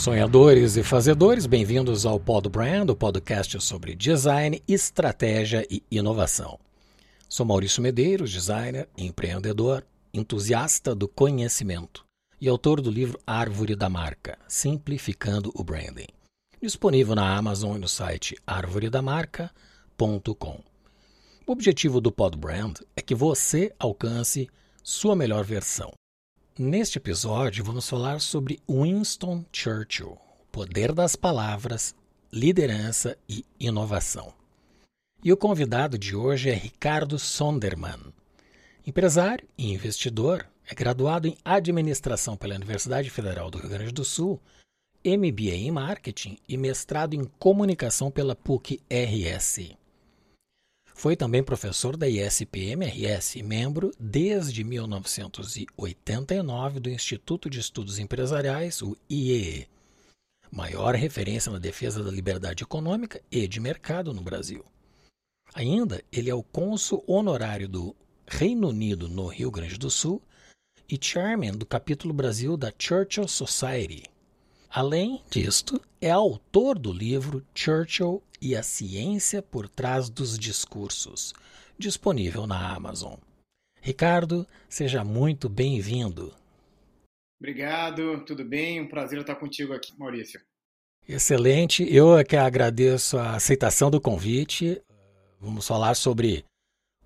Sonhadores e fazedores, bem-vindos ao Pod Brand, o podcast sobre design, estratégia e inovação. Sou Maurício Medeiros, designer, empreendedor, entusiasta do conhecimento e autor do livro Árvore da Marca, Simplificando o Branding, disponível na Amazon e no site arvoredamarca.com. O objetivo do Pod Brand é que você alcance sua melhor versão Neste episódio, vamos falar sobre Winston Churchill, poder das palavras, liderança e inovação. E o convidado de hoje é Ricardo Sonderman. Empresário e investidor, é graduado em Administração pela Universidade Federal do Rio Grande do Sul, MBA em Marketing e mestrado em Comunicação pela PUC-RS. Foi também professor da ISPM-RS e membro desde 1989 do Instituto de Estudos Empresariais, o IEE, maior referência na defesa da liberdade econômica e de mercado no Brasil. Ainda, ele é o cônsul honorário do Reino Unido no Rio Grande do Sul e chairman do capítulo Brasil da Churchill Society. Além disto, é autor do livro Churchill e a ciência por trás dos discursos, disponível na Amazon. Ricardo, seja muito bem-vindo. Obrigado, tudo bem? Um prazer estar contigo aqui, Maurício. Excelente, eu é que agradeço a aceitação do convite. Vamos falar sobre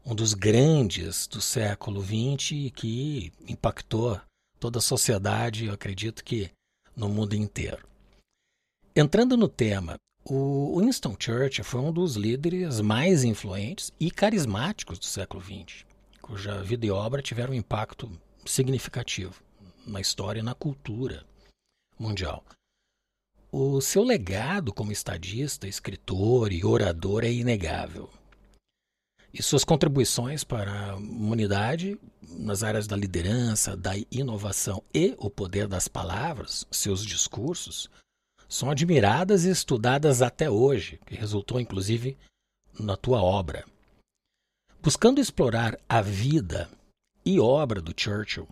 um dos grandes do século XX que impactou toda a sociedade, eu acredito que no mundo inteiro. Entrando no tema, o Winston Churchill foi um dos líderes mais influentes e carismáticos do século XX, cuja vida e obra tiveram um impacto significativo na história e na cultura mundial. O seu legado como estadista, escritor e orador é inegável. E suas contribuições para a humanidade nas áreas da liderança, da inovação e o poder das palavras, seus discursos, são admiradas e estudadas até hoje, que resultou inclusive na tua obra. Buscando explorar a vida e obra do Churchill,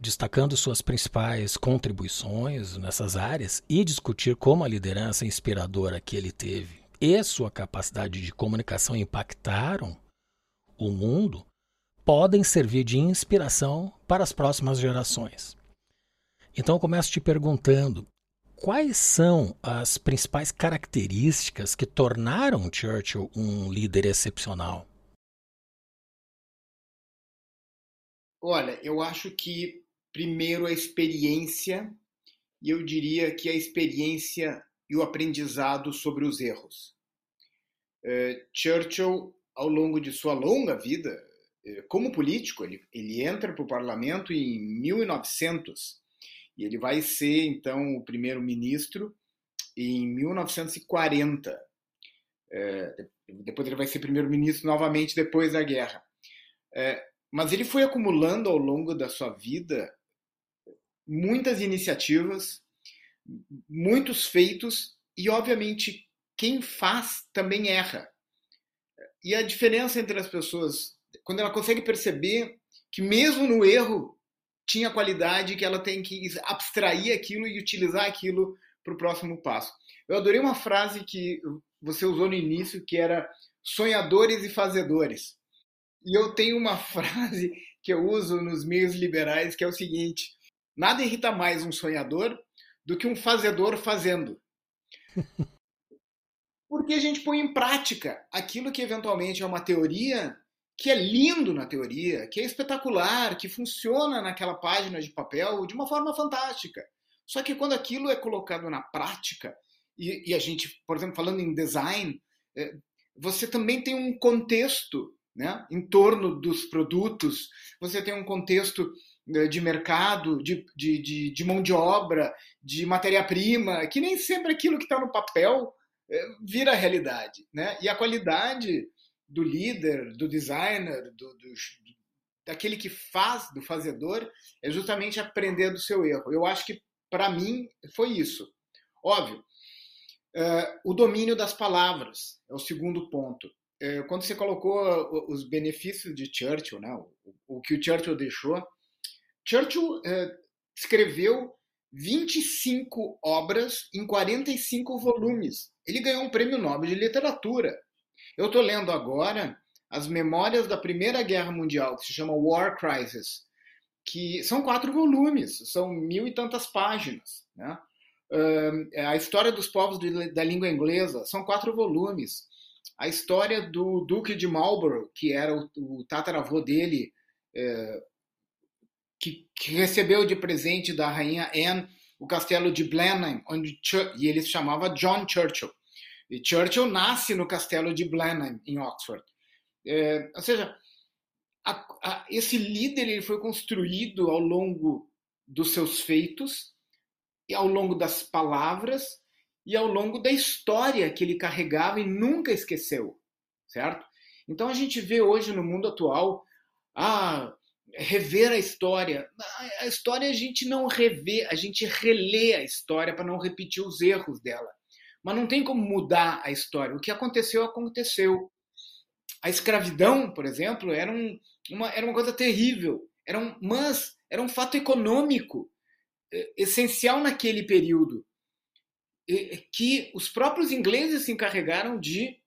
destacando suas principais contribuições nessas áreas e discutir como a liderança inspiradora que ele teve e sua capacidade de comunicação impactaram o mundo, podem servir de inspiração para as próximas gerações. Então eu começo te perguntando Quais são as principais características que tornaram Churchill um líder excepcional? Olha, eu acho que primeiro a experiência, e eu diria que a experiência e o aprendizado sobre os erros. Uh, Churchill, ao longo de sua longa vida, uh, como político, ele, ele entra para o parlamento em 1900 e ele vai ser, então, o primeiro-ministro em 1940. É, depois ele vai ser primeiro-ministro novamente depois da guerra. É, mas ele foi acumulando ao longo da sua vida muitas iniciativas, muitos feitos e, obviamente, quem faz também erra. E a diferença entre as pessoas, quando ela consegue perceber que mesmo no erro tinha qualidade que ela tem que abstrair aquilo e utilizar aquilo para o próximo passo. Eu adorei uma frase que você usou no início, que era sonhadores e fazedores. E eu tenho uma frase que eu uso nos meios liberais, que é o seguinte: nada irrita mais um sonhador do que um fazedor fazendo. Porque a gente põe em prática aquilo que eventualmente é uma teoria que é lindo na teoria, que é espetacular, que funciona naquela página de papel de uma forma fantástica. Só que quando aquilo é colocado na prática, e, e a gente, por exemplo, falando em design, é, você também tem um contexto né, em torno dos produtos, você tem um contexto né, de mercado, de, de, de, de mão de obra, de matéria-prima, que nem sempre aquilo que está no papel é, vira realidade. Né? E a qualidade do líder, do designer, do, do, daquele que faz, do fazedor, é justamente aprender do seu erro. Eu acho que, para mim, foi isso. Óbvio, uh, o domínio das palavras é o segundo ponto. Uh, quando você colocou os benefícios de Churchill, né, o, o, que o Churchill deixou, Churchill uh, escreveu 25 obras em 45 volumes. Ele ganhou um prêmio Nobel de Literatura. Eu estou lendo agora as memórias da Primeira Guerra Mundial, que se chama War Crisis, que são quatro volumes, são mil e tantas páginas. Né? Uh, a história dos povos da língua inglesa são quatro volumes. A história do Duque de Marlborough, que era o, tataravô dele, que, que, recebeu de presente da rainha Anne o castelo de Blenheim, onde e ele se chamava John Churchill. E Churchill nasce no castelo de Blenheim, em Oxford. É, ou seja, a, a, esse líder ele foi construído ao longo dos seus feitos, e ao longo das palavras e ao longo da história que ele carregava e nunca esqueceu, certo? Então a gente vê hoje no mundo atual, ah, rever a história. A história a gente não revê, a gente relê a história para não repetir os erros dela. Mas não tem como mudar a história. O que aconteceu, aconteceu. A escravidão, por exemplo, era, um, uma, era uma coisa terrível. Era um, mas era um fato econômico é, essencial naquele período que os próprios ingleses se encarregaram de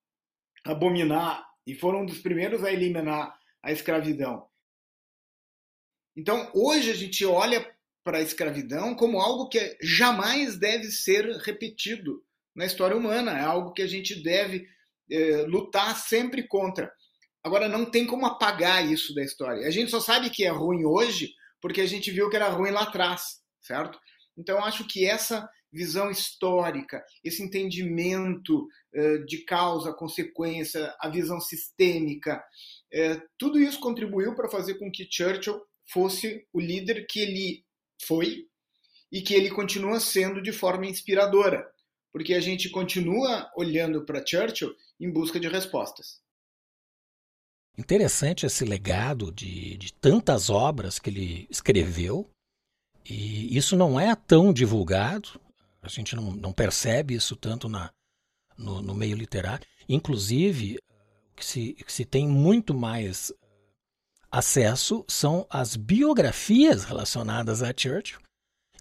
abominar e foram um dos primeiros a eliminar a escravidão. Então, hoje a gente olha para a escravidão como algo que jamais deve ser repetido na história humana, é algo que a gente deve é, lutar sempre contra. Agora, não tem como apagar isso da história. A gente só sabe que é ruim hoje porque a gente viu que era ruim lá atrás, certo? Então, acho que essa visão histórica, esse entendimento uh, de causa, consequência, a visão sistêmica, uh, tudo isso contribuiu para fazer com que Churchill fosse o líder que ele foi e que ele continua sendo de forma inspiradora, porque a gente continua olhando para Churchill em busca de respostas. Interessante esse legado de, de tantas obras que ele escreveu, e isso não é tão divulgado, a gente não, não percebe isso tanto na, no, no meio literário. Inclusive, o que se, que se tem muito mais acesso são as biografias relacionadas a Churchill,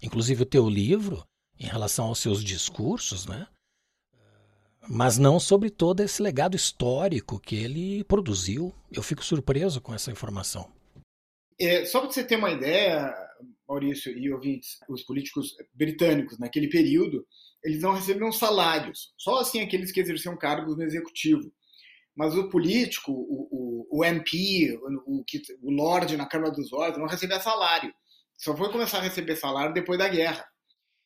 inclusive o teu livro em relação aos seus discursos, né? Mas não sobre todo esse legado histórico que ele produziu. Eu fico surpreso com essa informação. É, só para você ter uma ideia, Maurício e ouvintes, os políticos britânicos naquele período, eles não recebiam salários, só assim aqueles que exerciam cargos no executivo. Mas o político, o, o, o MP, o, o Lorde na Câmara dos Lordes, não recebia salário. Só foi começar a receber salário depois da guerra.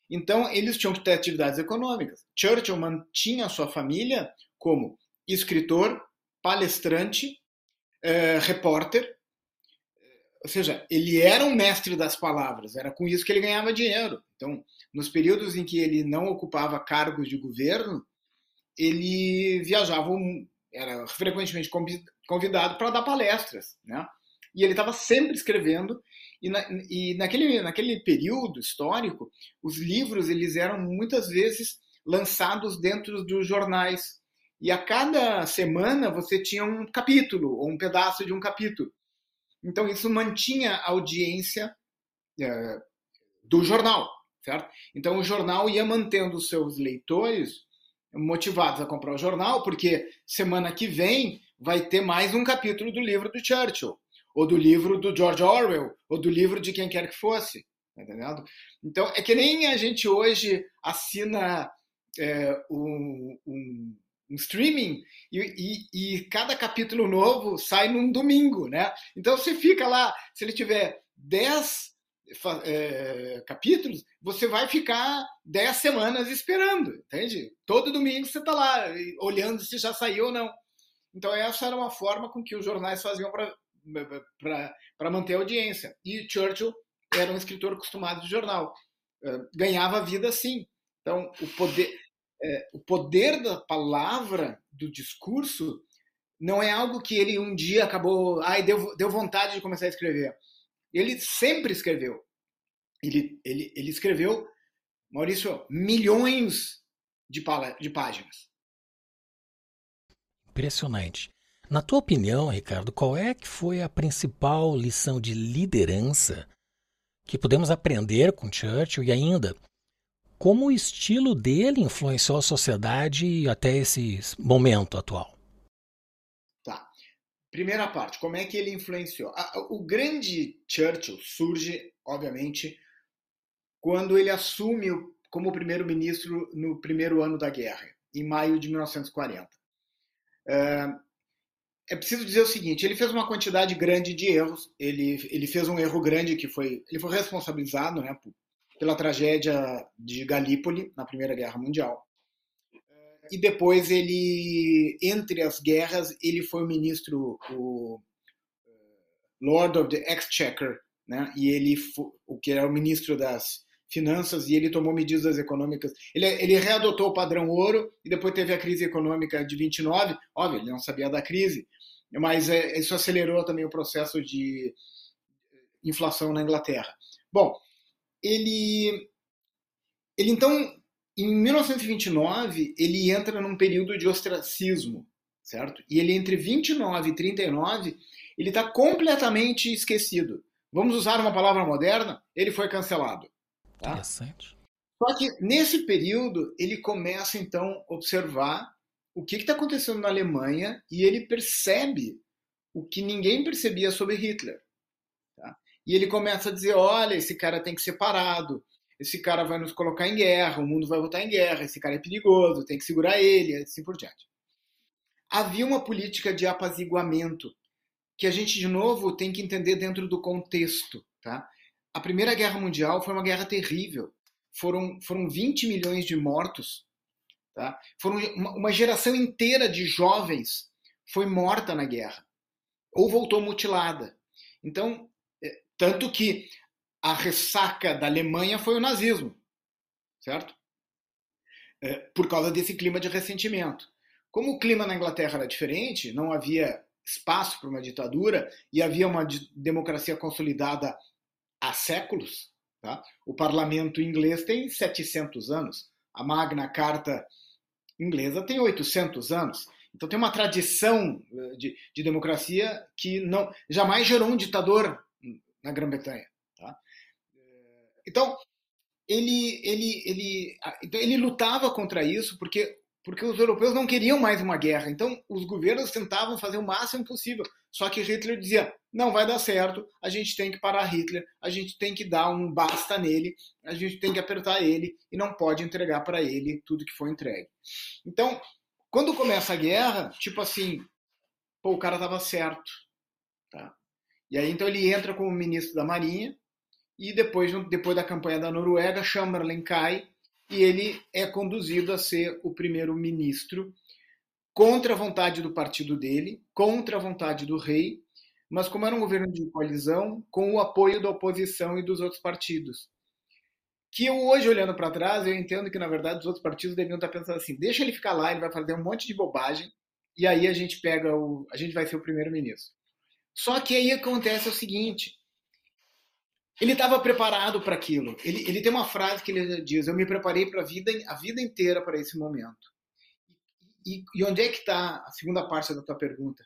Então, eles tinham que ter atividades econômicas. Churchill mantinha sua família como escritor, palestrante, eh, repórter, ou seja, ele era um mestre das palavras, era com isso que ele ganhava dinheiro. Então, nos períodos em que ele não ocupava cargos de governo, ele viajava era frequentemente convidado para dar palestras, né? E ele estava sempre escrevendo e, na, e naquele, naquele período histórico, os livros eles eram muitas vezes lançados dentro dos jornais. E a cada semana você tinha um capítulo, ou um pedaço de um capítulo. Então isso mantinha a audiência é, do jornal, certo? Então o jornal ia mantendo os seus leitores motivados a comprar o jornal, porque semana que vem vai ter mais um capítulo do livro do Churchill, ou do livro do George Orwell, ou do livro de quem quer que fosse. Tá? Então, é que nem a gente hoje assina é, um, um, um, streaming e, e, e, cada capítulo novo sai num domingo, né? Então, você fica lá, se ele tiver 10 é, capítulos, você vai ficar 10 semanas esperando, entende? Todo domingo você está lá, olhando se já saiu ou não. Então, essa era uma forma com que os jornais faziam para manter a audiência. E Churchill era um escritor acostumado de jornal. É, ganhava vida assim. Então, o poder, é, o poder da palavra, do discurso, não é algo que ele um dia acabou, ai, deu, deu vontade de começar a escrever. Ele sempre escreveu. Ele, ele, ele escreveu, Maurício, milhões de, de páginas. Impressionante. Na tua opinião, Ricardo, qual é que foi a principal lição de liderança que podemos aprender com Churchill e ainda como o estilo dele influenciou a sociedade até esse momento atual? Tá. Primeira parte, como é que ele influenciou? O grande Churchill surge, obviamente, quando ele assume como primeiro-ministro no primeiro ano da guerra, em maio de 1940. É preciso dizer o seguinte: ele fez uma quantidade grande de erros. Ele, ele fez um erro grande que foi. Ele foi responsabilizado né, pela tragédia de Galípoli na Primeira Guerra Mundial. E depois ele, entre as guerras, ele foi o ministro, o Lord of the Exchequer, né? E ele, o que era o ministro das finanças, e ele tomou medidas econômicas. Ele, ele readotou o padrão ouro e depois teve a crise econômica de 29. Óbvio, ele não sabia da crise, mas é, isso acelerou também o processo de inflação na Inglaterra. Bom, ele, ele então, em 1929, ele entra num período de ostracismo, certo? E ele entre 29 e 39, ele está completamente esquecido. Vamos usar uma palavra moderna? Ele foi cancelado. Tá? Interessante. Só que nesse período ele começa então a observar o que está acontecendo na Alemanha e ele percebe o que ninguém percebia sobre Hitler. Tá? E ele começa a dizer: olha, esse cara tem que ser parado, esse cara vai nos colocar em guerra, o mundo vai voltar em guerra, esse cara é perigoso, tem que segurar ele, assim por diante. Havia uma política de apaziguamento que a gente, de novo, tem que entender dentro do contexto. Tá? A Primeira Guerra Mundial foi uma guerra terrível. Foram, foram 20 milhões de mortos. Tá? Foram uma, uma geração inteira de jovens foi morta na guerra ou voltou mutilada. Então, é, tanto que a ressaca da Alemanha foi o nazismo, certo? É, por causa desse clima de ressentimento. Como o clima na Inglaterra era diferente, não havia espaço para uma ditadura e havia uma democracia consolidada há séculos. Tá? O parlamento inglês tem 700 anos, a Magna Carta inglesa tem 800 anos. Então tem uma tradição eh, de, de democracia que não jamais gerou um ditador na Grã-Bretanha. Tá? Eh, então ele, ele, ele, então ele lutava contra isso porque porque os europeus não queriam mais uma guerra. Então, os governos tentavam fazer o máximo possível. Só que Hitler dizia: não vai dar certo, a gente tem que parar Hitler, a gente tem que dar um basta nele, a gente tem que apertar ele e não pode entregar para ele tudo que foi entregue. Então, quando começa a guerra, tipo assim, pô, o cara tava certo. Tá? E aí, então, ele entra como ministro da Marinha e depois, depois da campanha da Noruega, Chamberlain cai e ele é conduzido a ser o primeiro-ministro contra a vontade do partido dele, contra a vontade do rei, mas como era um governo de coalizão, com o apoio da oposição e dos outros partidos. Que eu hoje, olhando para trás, eu entendo que, na verdade, os outros partidos deviam estar pensando assim, deixa ele ficar lá, ele vai fazer um monte de bobagem, e aí a gente pega o... a gente vai ser o primeiro-ministro. Só que aí acontece o seguinte, ele estava preparado para aquilo. Ele, ele tem uma frase que ele diz: Eu me preparei para vida, a vida inteira para esse momento. E, e onde é que está a segunda parte da tua pergunta?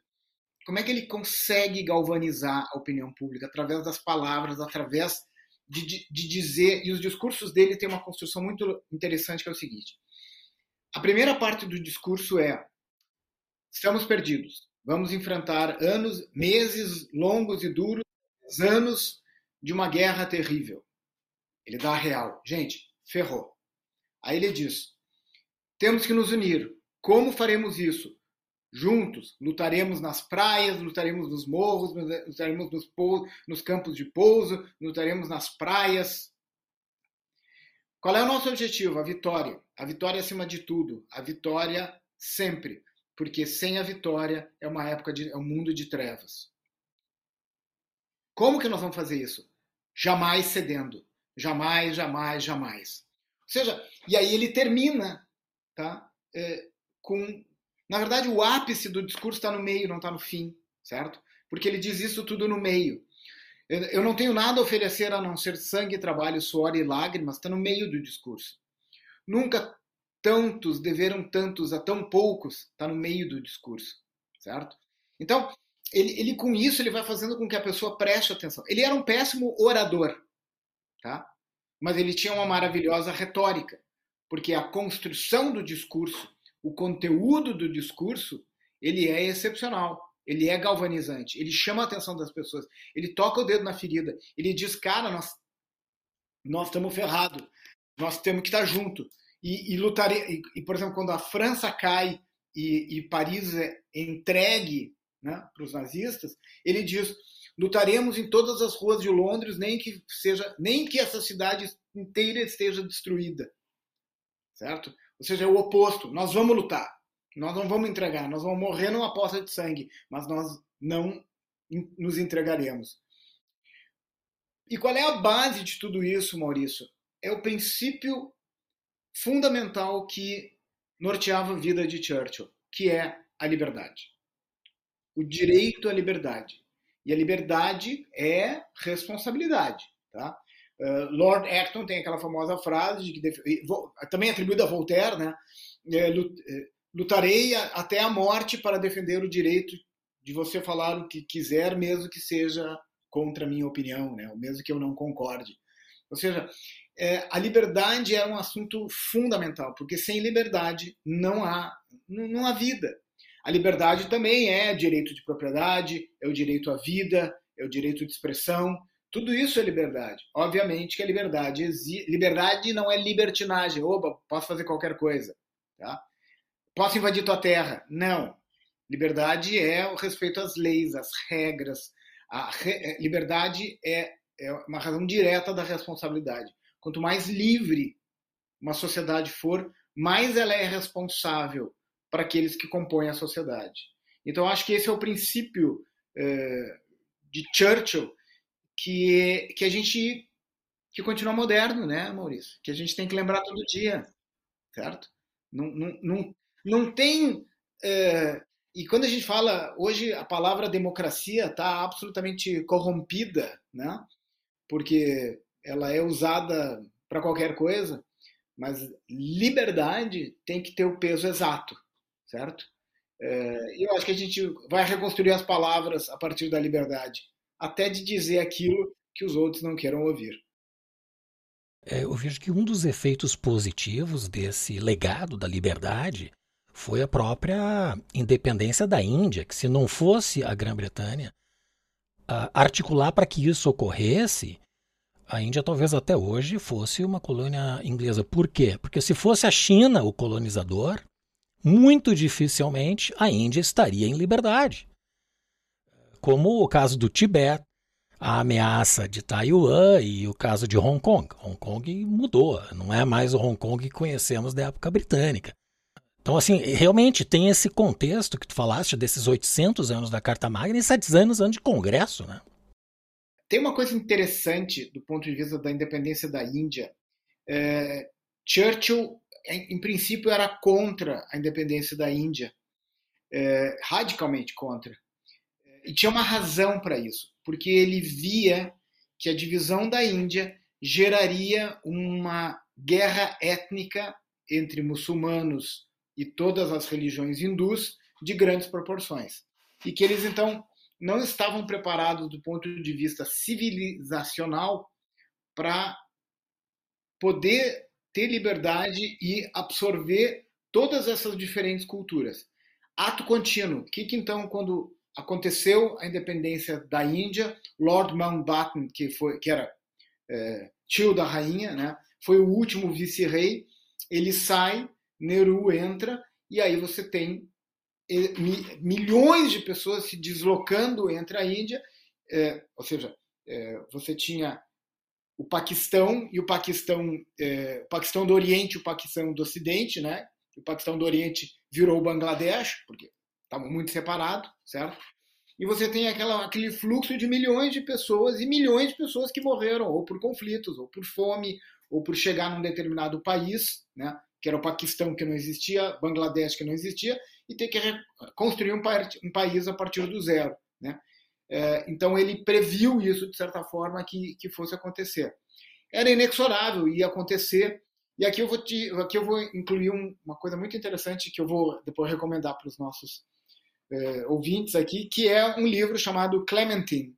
Como é que ele consegue galvanizar a opinião pública? Através das palavras, através de, de, de dizer. E os discursos dele têm uma construção muito interessante, que é o seguinte: a primeira parte do discurso é: estamos perdidos. Vamos enfrentar anos, meses longos e duros, anos de uma guerra terrível. Ele dá a real. Gente, ferrou. Aí ele diz: temos que nos unir. Como faremos isso? Juntos, lutaremos nas praias, lutaremos nos morros, lutaremos nos, nos campos de pouso, lutaremos nas praias. Qual é o nosso objetivo? A vitória. A vitória acima de tudo. A vitória sempre. Porque sem a vitória é uma época de é um mundo de trevas. Como que nós vamos fazer isso? Jamais cedendo. Jamais, jamais, jamais. Ou seja, e aí ele termina tá? É, com. Na verdade, o ápice do discurso está no meio, não está no fim, certo? Porque ele diz isso tudo no meio. Eu não tenho nada a oferecer a não ser sangue, trabalho, suor e lágrimas, está no meio do discurso. Nunca tantos deveram tantos a tão poucos, está no meio do discurso, certo? Então, ele, ele com isso ele vai fazendo com que a pessoa preste atenção. Ele era um péssimo orador, tá? Mas ele tinha uma maravilhosa retórica, porque a construção do discurso, o conteúdo do discurso, ele é excepcional. Ele é galvanizante, ele chama a atenção das pessoas, ele toca o dedo na ferida, ele diz, cara, nós nós estamos ferrados, nós temos que estar junto e, e lutar. E, e, por exemplo, quando a França cai e, e Paris é entregue né, para os nazistas, ele diz: lutaremos em todas as ruas de Londres, nem que seja, nem que essa cidade inteira esteja destruída, certo? Ou seja, é o oposto. Nós vamos lutar. Nós não vamos entregar, nós vamos morrer numa poça de sangue, mas nós não nos entregaremos. E qual é a base de tudo isso, Maurício? É o princípio fundamental que norteava a vida de Churchill, que é a liberdade. O direito à liberdade. E a liberdade é responsabilidade. Tá? Uh, Lord Acton tem aquela famosa frase, de que, também atribuída a Voltaire, né? É, lutarei até a morte para defender o direito de você falar o que quiser, mesmo que seja contra a minha opinião, né? mesmo que eu não concorde. Ou seja, é, a liberdade é um assunto fundamental, porque sem liberdade não há, não há vida. A liberdade também é direito de propriedade, é o direito à vida, é o direito de expressão, tudo isso é liberdade. Obviamente que a liberdade liberdade não é libertinagem. Opa, posso fazer qualquer coisa, tá? Posso invadir tua terra? Não. Liberdade é o respeito às leis, às regras. A re... É, liberdade é, é uma razão direta da responsabilidade. Quanto mais livre uma sociedade for, mais ela é responsável para aqueles que compõem a sociedade. Então, acho que esse é o princípio é, de Churchill que, que a gente que continua moderno, né, Maurício? Que a gente tem que lembrar todo dia, certo? Não, não, não, não tem. É, e quando a gente fala, hoje a palavra democracia está absolutamente corrompida, né? porque ela é usada para qualquer coisa, mas liberdade tem que ter o peso exato, certo? É, eu acho que a gente vai reconstruir as palavras a partir da liberdade, até de dizer aquilo que os outros não queiram ouvir. É, eu vejo que um dos efeitos positivos desse legado da liberdade foi a própria independência da Índia, que se não fosse a Grã-Bretanha articular para que isso ocorresse, a Índia talvez até hoje fosse uma colônia inglesa. Por quê? Porque se fosse a China o colonizador, muito dificilmente a Índia estaria em liberdade. Como o caso do Tibete, a ameaça de Taiwan e o caso de Hong Kong. Hong Kong mudou, não é mais o Hong Kong que conhecemos da época britânica. Então, assim, realmente tem esse contexto que tu falaste desses 800 anos da Carta Magna e 700 anos, de Congresso, né? Tem uma coisa interessante do ponto de vista da independência da Índia. É, Churchill, em, em, princípio, era contra a independência da Índia, é, radicalmente contra. E tinha uma razão para isso, porque ele via que a divisão da Índia geraria uma guerra étnica entre muçulmanos e todas as religiões hindus de grandes proporções. E que eles, então, não estavam preparados do ponto de vista civilizacional para poder ter liberdade e absorver todas essas diferentes culturas. Ato contínuo. O que, que então, quando aconteceu a independência da Índia, Lord Mountbatten, que foi que era é, tio da rainha, né, foi o último vice-rei, ele sai Nehru entra e aí você tem milhões de pessoas se deslocando entre a Índia, é, ou seja, é, você tinha o Paquistão e o Paquistão, é, o Paquistão do Oriente e o Paquistão do Ocidente, né? O Paquistão do Oriente virou o Bangladesh, porque estavam muito separados, certo? E você tem aquela, aquele fluxo de milhões de pessoas e milhões de pessoas que morreram ou por conflitos, ou por fome, ou por chegar num determinado país, né? que era o Paquistão que não existia, Bangladesh que não existia, e ter que construir um, um país a partir do zero. Né? É, então ele previu isso, de certa forma, que, que fosse acontecer. Era inexorável, ia acontecer, e aqui eu vou, te, aqui eu vou incluir um, uma coisa muito interessante que eu vou depois recomendar para os nossos é, ouvintes aqui, que é um livro chamado Clementine,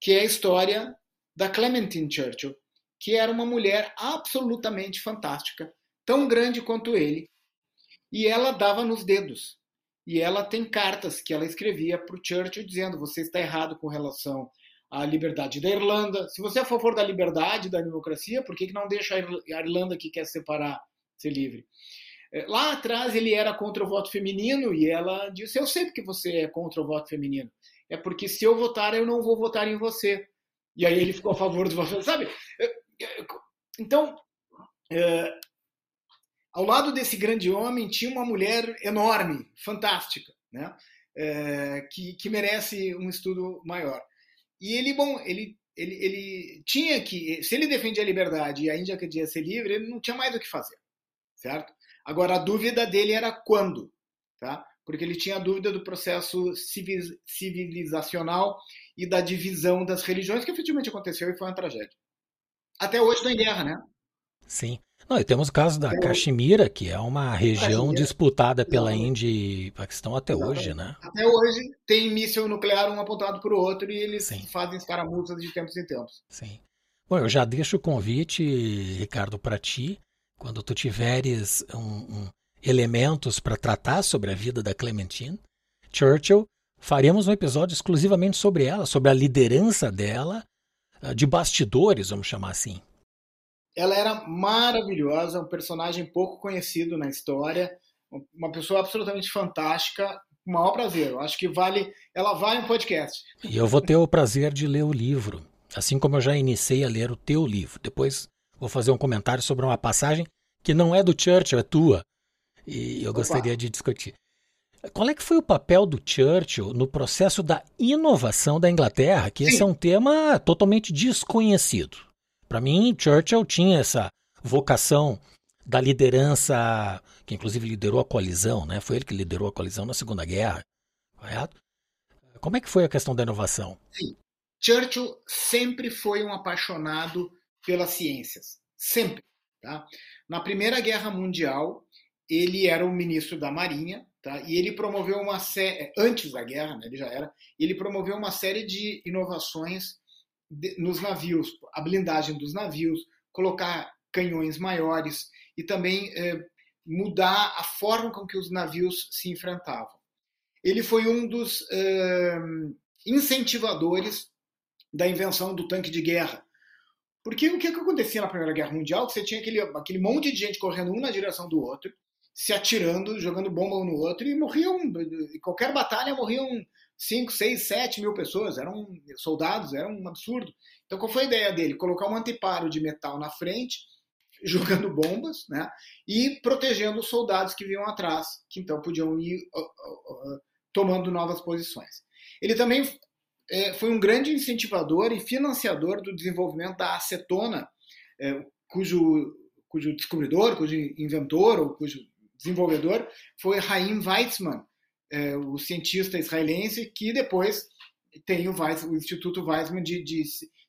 que é a história da Clementine Churchill, que era uma mulher absolutamente fantástica, tão grande quanto ele, e ela dava nos dedos. E ela tem cartas que ela escrevia para o Churchill dizendo: você está errado com relação à liberdade da Irlanda. Se você é a favor da liberdade, da democracia, por que, que não deixa a Irlanda que quer separar ser livre? É, lá atrás ele era contra o voto feminino e ela disse: Eu sei que você é contra o voto feminino. É porque se eu votar, eu não vou votar em você. E aí ele ficou a favor do voto, sabe? É, é, então, é, ao lado desse grande homem tinha uma mulher enorme, fantástica, né? É, que, que merece um estudo maior. E ele, bom, ele, ele, ele tinha que, se ele defendia a liberdade e a Índia queria ser livre, ele não tinha mais o que fazer, certo? Agora, a dúvida dele era quando, tá? Porque ele tinha dúvida do processo civilizacional e da divisão das religiões, que efetivamente aconteceu e foi uma tragédia. Até hoje está em guerra, né? Sim. Não, e temos o caso da Caxemira, que é uma região disputada pela Índia e Paquistão até Exatamente. hoje, né? Até hoje tem míssil nuclear um apontado para o outro e eles Sim. fazem escaramuças de tempos em tempos. Sim. Bom, eu já deixo o convite, Ricardo, para ti, quando tu tiveres um, um, elementos para tratar sobre a vida da Clementine Churchill, faremos um episódio exclusivamente sobre ela, sobre a liderança dela, ah, de bastidores, vamos chamar assim. Ela era maravilhosa, um personagem pouco conhecido na história, uma pessoa absolutamente fantástica, com o maior prazer. Eu acho que vale, ela vale um podcast. E eu vou ter o prazer de ler o livro, assim como eu já iniciei a ler o teu livro. Depois vou fazer um comentário sobre uma passagem que não é do Churchill, é tua. E eu Opa. gostaria de discutir. Qual é que foi o papel do Churchill no processo da inovação da Inglaterra? Que Sim. esse é um tema totalmente desconhecido. Para mim, Churchill tinha essa vocação da liderança, que inclusive liderou a coalizão, né? Foi ele que liderou a coalizão na Segunda Guerra, correto? Como é que foi a questão da inovação? Sim. Churchill sempre foi um apaixonado pelas ciências, sempre. Tá? Na Primeira Guerra Mundial, ele era o ministro da Marinha, tá? e ele promoveu uma série, antes da guerra, né, ele já era, ele promoveu uma série de inovações nos navios, a blindagem dos navios, colocar canhões maiores e também é, mudar a forma com que os navios se enfrentavam. Ele foi um dos é, incentivadores da invenção do tanque de guerra. Porque o que, que acontecia na Primeira Guerra Mundial? Que você tinha aquele, aquele monte de gente correndo um na direção do outro, se atirando, jogando bomba um no outro, e morriam, em qualquer batalha morriam 5, 6, 7 mil pessoas, eram soldados, era um absurdo. Então, qual foi a ideia dele? Colocar um anteparo de metal na frente, jogando bombas, né? E protegendo os soldados que vinham atrás, que então podiam ir uh, uh, uh, tomando novas posições. Ele também é, foi um grande incentivador e financiador do desenvolvimento da acetona, é, cujo, cujo descobridor, cujo inventor ou cujo desenvolvedor foi Chaim Weizmann, é, o cientista israelense que depois tem o, Weiss, o Instituto Weizmann de, de,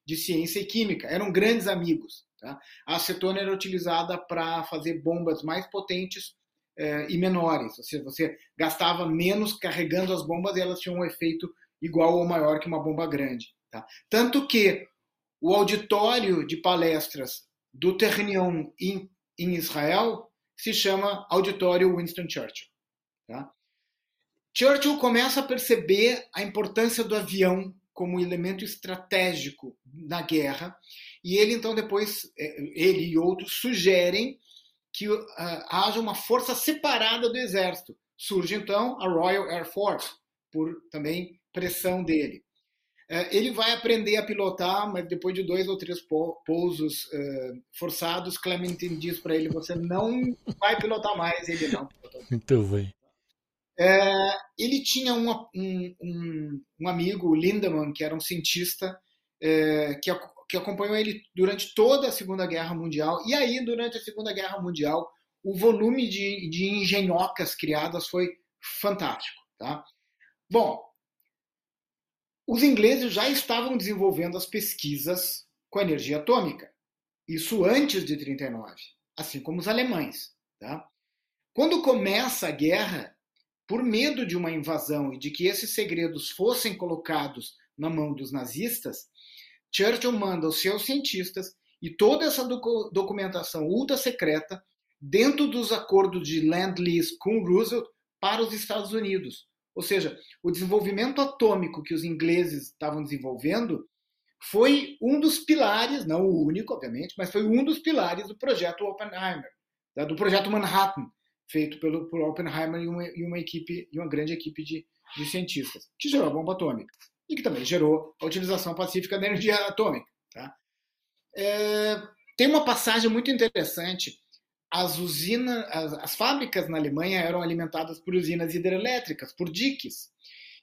de, Ciência e Química. Eram grandes amigos. Tá? A acetona era utilizada para fazer bombas mais potentes é, e menores. Ou seja, você gastava menos carregando as bombas e elas tinham um efeito igual ou maior que uma bomba grande. Tá? Tanto que o auditório de palestras do Ternion em, em Israel se chama Auditório Winston Churchill. Tá? Churchill começa a perceber a importância do avião como elemento estratégico na guerra e ele então depois é, ele e outros sugerem que uh, haja uma força separada do exército. Surge então a Royal Air Force por também pressão dele. Uh, ele vai aprender a pilotar, mas depois de dois ou três pousos uh, forçados, Clementine diz para ele: "Você não vai pilotar mais". Ele não. Muito bem. É, ele tinha um, um, um, amigo, o Lindemann, que era um cientista, é, que, que acompanhou ele durante toda a Segunda Guerra Mundial. E aí, durante a Segunda Guerra Mundial, o volume de, de engenhocas criadas foi fantástico. Tá? Bom, os ingleses já estavam desenvolvendo as pesquisas com energia atômica. Isso antes de 39, assim como os alemães. Tá? Quando começa a guerra, por medo de uma invasão e de que esses segredos fossem colocados na mão dos nazistas, Churchill manda os seus cientistas e toda essa docu documentação ultra secreta dentro dos acordos de Land-Lease com Roosevelt para os Estados Unidos. Ou seja, o desenvolvimento atômico que os ingleses estavam desenvolvendo foi um dos pilares, não o único, obviamente, mas foi um dos pilares do projeto Oppenheimer, do projeto Manhattan, feito pelo, por Oppenheimer e uma, e uma equipe, e uma grande equipe de, de cientistas, que gerou a bomba atômica e que também gerou a utilização pacífica da energia atômica. Tá? É, tem uma passagem muito interessante. As usinas, as, as, fábricas na Alemanha eram alimentadas por usinas hidrelétricas, por diques.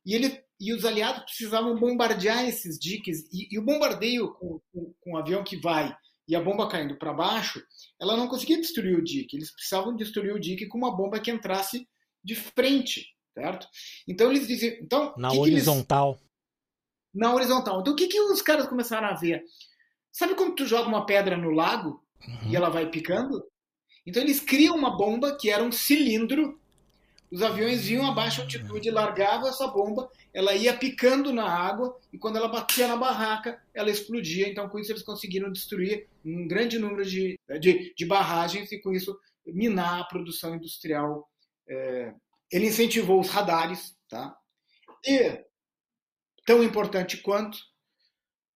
E, ele, e os aliados precisavam bombardear esses diques. E, e o bombardeio com, com, com um avião que vai e a bomba caindo para baixo, ela não conseguia destruir o dique. Eles precisavam destruir o dique com uma bomba que entrasse de frente, certo? Então eles diziam, então na horizontal. Eles, na horizontal. Então o que que os caras começaram a ver? Sabe quando tu joga uma pedra no lago uhum. e ela vai picando? Então eles criam uma bomba que era um cilindro. Os aviões vinham a baixa altitude, largavam essa bomba, ela ia picando na água e quando ela batia na barraca, ela explodia. Então com isso eles conseguiram destruir um grande número de, de, de barragens e com isso minar a produção industrial. É, ele incentivou os radares, tá? E tão importante quanto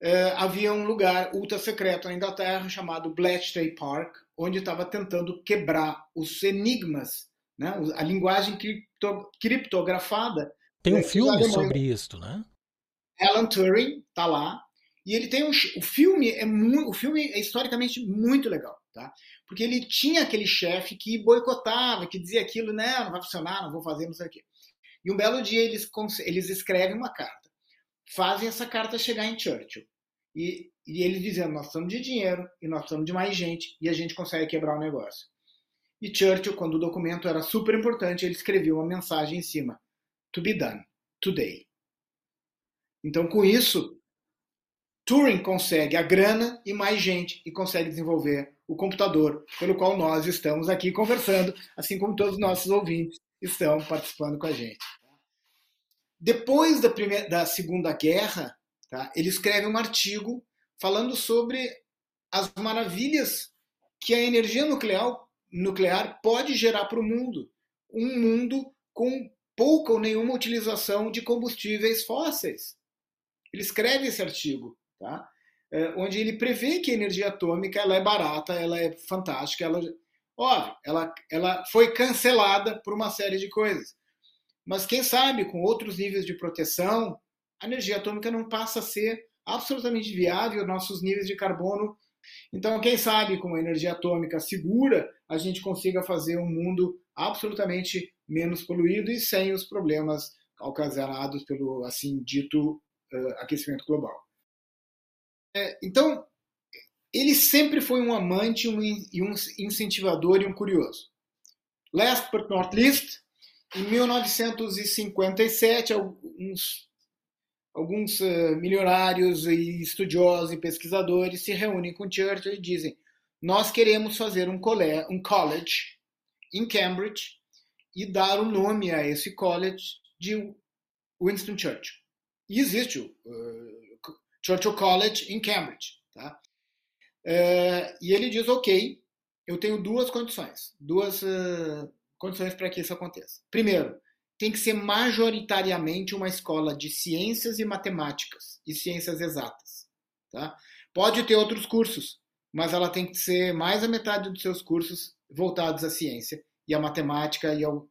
é, havia um lugar ultra secreto na Inglaterra chamado Bletchley Park, onde estava tentando quebrar os enigmas, né? a linguagem cripto, criptografada. Tem um filme sobre isso, né? Alan Turing está lá e ele tem um o filme é muito, o filme é historicamente muito legal, tá? Porque ele tinha aquele chefe que boicotava, que dizia aquilo, né, não vai funcionar, não vou fazer, não sei o quê. E um belo dia eles eles escrevem uma carta, fazem essa carta chegar em Churchill. E, e eles dizendo: nós precisamos de dinheiro e nós precisamos de mais gente e a gente consegue quebrar o negócio. E Churchill, quando o documento era super importante, ele escreveu uma mensagem em cima: To be done, today. Então, com isso, Turing consegue a grana e mais gente e consegue desenvolver o computador pelo qual nós estamos aqui conversando, assim como todos os nossos ouvintes estão participando com a gente. Depois da, primeira, da Segunda Guerra, Tá? Ele escreve um artigo falando sobre as maravilhas que a energia nuclear, nuclear pode gerar para o mundo. Um mundo com pouca ou nenhuma utilização de combustíveis fósseis. Ele escreve esse artigo, tá? É, onde ele prevê que a energia atômica ela é barata, ela é fantástica, ela, ó, ela, ela foi cancelada por uma série de coisas. Mas quem sabe com outros níveis de proteção, a energia atômica não passa a ser absolutamente viável, nossos níveis de carbono. Então, quem sabe com a energia atômica segura, a gente consiga fazer um mundo absolutamente menos poluído e sem os problemas ocasionados pelo, assim dito, uh, aquecimento global. É, então, ele sempre foi um amante um, um incentivador e um curioso. Last but not least, em 1957, alguns alguns uh, milionários e estudiosos e pesquisadores se reúnem com Churchill e dizem: nós queremos fazer um, college, um college em Cambridge e dar o nome a esse college de Winston Churchill. E existe o uh, Churchill College em Cambridge. Tá? Uh, e ele diz: ok, eu tenho duas condições, duas condições para que isso aconteça. Primeiro, tem que ser majoritariamente uma escola de ciências e matemáticas e ciências exatas. Tá? Pode ter outros cursos, mas ela tem que ser mais a metade dos seus cursos voltados à ciência e à matemática e ao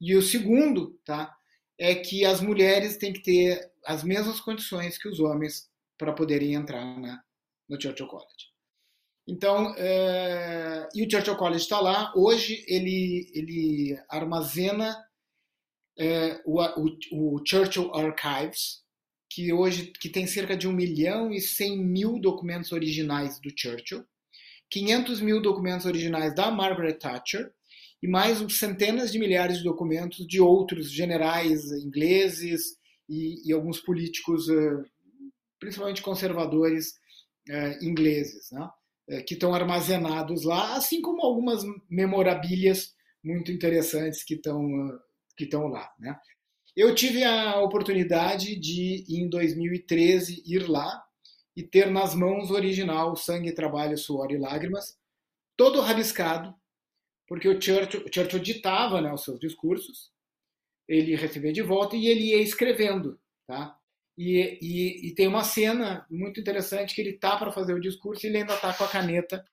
e o segundo, tá, é que as mulheres têm que ter as mesmas condições que os homens para poderem entrar na, no Churchill College. Então, é, e o Churchill College está lá. Hoje ele, ele armazena é, o, o, o, Churchill Archives, que hoje que tem cerca de 1 milhão e 100 mil documentos originais do Churchill, 500 mil documentos originais da Margaret Thatcher e mais centenas de milhares de documentos de outros generais ingleses e, e alguns políticos, uh, principalmente conservadores uh, ingleses, né? uh, que estão armazenados lá, assim como algumas memorabilias muito interessantes que estão que estão lá. Né? Eu tive a oportunidade de, em 2013, ir lá e ter nas mãos o original Sangue, Trabalho, Suor e Lágrimas, todo rabiscado, porque o Churchill, o Churchill ditava né, os seus discursos, ele recebia de volta e ele ia escrevendo, tá? E, e, e tem uma cena muito interessante que ele tá para fazer o discurso e ele ainda tá com a caneta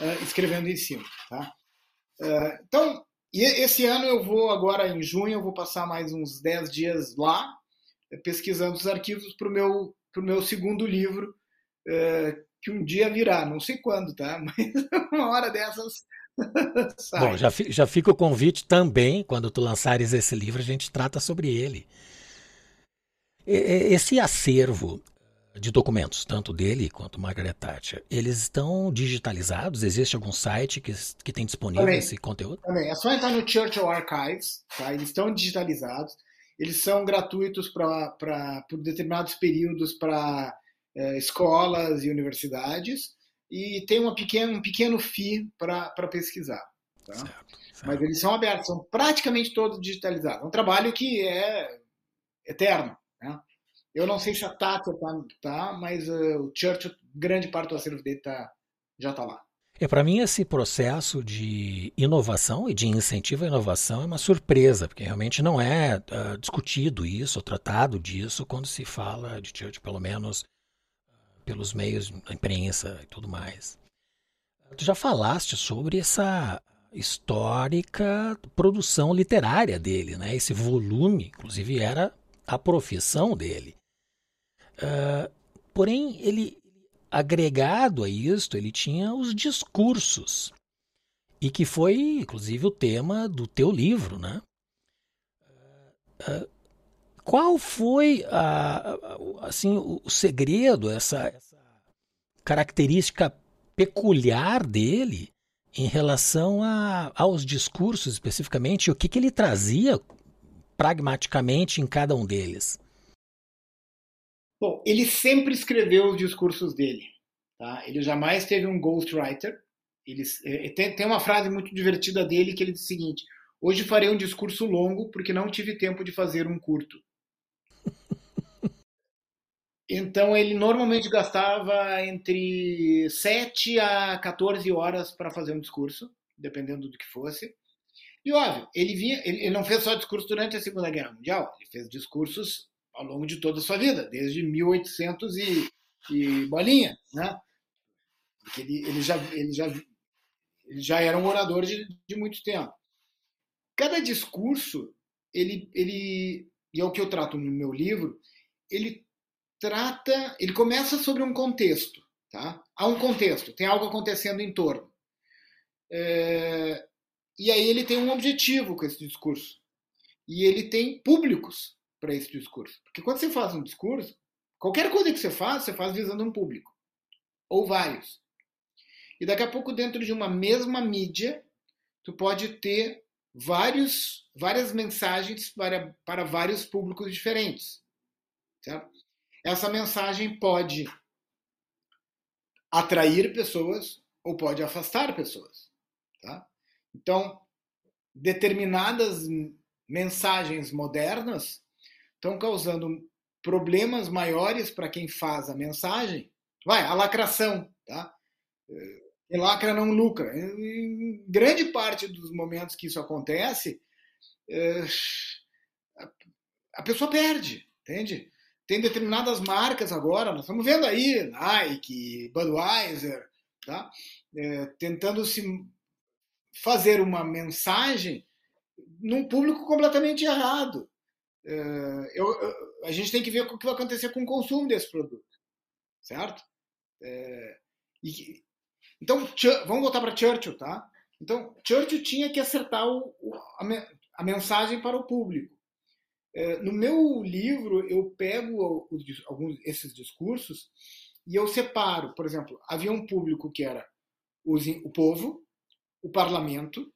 uh, escrevendo em cima, tá? Uh, então, esse ano eu vou agora em junho eu vou passar mais uns 10 dias lá pesquisando os arquivos para o meu pro meu segundo livro uh, que um dia virá, não sei quando, tá? Mas uma hora dessas Bom, já, já fica o convite também, quando tu lançares esse livro, a gente trata sobre ele. Esse acervo de documentos, tanto dele quanto Margaret Thatcher, eles estão digitalizados? Existe algum site que, que tem disponível também, esse conteúdo? Também, é só entrar no Churchill Archives, tá? eles estão digitalizados, eles são gratuitos para por determinados períodos para é, escolas e universidades, e tem uma pequena, um pequeno FII para pesquisar. Tá? Certo, certo. Mas eles são abertos, são praticamente todos digitalizados. É um trabalho que é eterno. Né? Eu não sei se a Tata tá, tá mas uh, o Churchill, grande parte do acervo dele tá, já está lá. É, para mim, esse processo de inovação e de incentivo à inovação é uma surpresa, porque realmente não é uh, discutido isso, ou tratado disso, quando se fala de Churchill, pelo menos pelos meios da imprensa e tudo mais. Tu já falaste sobre essa histórica produção literária dele, né? Esse volume, inclusive, era a profissão dele. Uh, porém, ele agregado a isto, ele tinha os discursos e que foi, inclusive, o tema do teu livro, né? Uh, qual foi a, assim o segredo, essa, essa característica peculiar dele em relação a, aos discursos especificamente, o que, que ele trazia pragmaticamente em cada um deles? Bom, ele sempre escreveu os discursos dele. Tá? Ele jamais teve um ghostwriter. Ele, é, tem, tem uma frase muito divertida dele que ele diz o seguinte: Hoje farei um discurso longo porque não tive tempo de fazer um curto. Então ele normalmente gastava entre 7 a 14 horas para fazer um discurso, dependendo do que fosse. E óbvio, ele vinha, ele não fez só discurso durante a Segunda Guerra Mundial, ele fez discursos ao longo de toda a sua vida, desde 1800 e, e bolinha, né? Porque ele, ele já ele já ele já era um orador de, de muito tempo. Cada discurso, ele ele e é o que eu trato no meu livro, ele trata, ele começa sobre um contexto, tá? Há um contexto, tem algo acontecendo em torno. É, e aí ele tem um objetivo com esse discurso. E ele tem públicos para esse discurso. Porque quando você faz um discurso, qualquer coisa que você faz, você faz visando um público. Ou vários. E daqui a pouco, dentro de uma mesma mídia, tu pode ter vários, várias mensagens para, para vários públicos diferentes. Certo? Essa mensagem pode atrair pessoas ou pode afastar pessoas. Tá? Então, determinadas mensagens modernas estão causando problemas maiores para quem faz a mensagem. Vai, a lacração, tá? Quem lacra não lucra. Em grande parte dos momentos que isso acontece, é, a pessoa perde, entende? Tem determinadas marcas agora, nós estamos vendo aí Nike, Budweiser, tá? É, tentando se fazer uma mensagem num público completamente errado. É, eu, eu, a gente tem que ver o que vai acontecer com o consumo desse produto, certo? É, e, então, vamos voltar para Churchill, tá? Então, Churchill tinha que acertar o, a, a mensagem para o público. É, no meu livro, eu pego alguns esses discursos e eu separo. Por exemplo, havia um público que era os, o povo, o parlamento,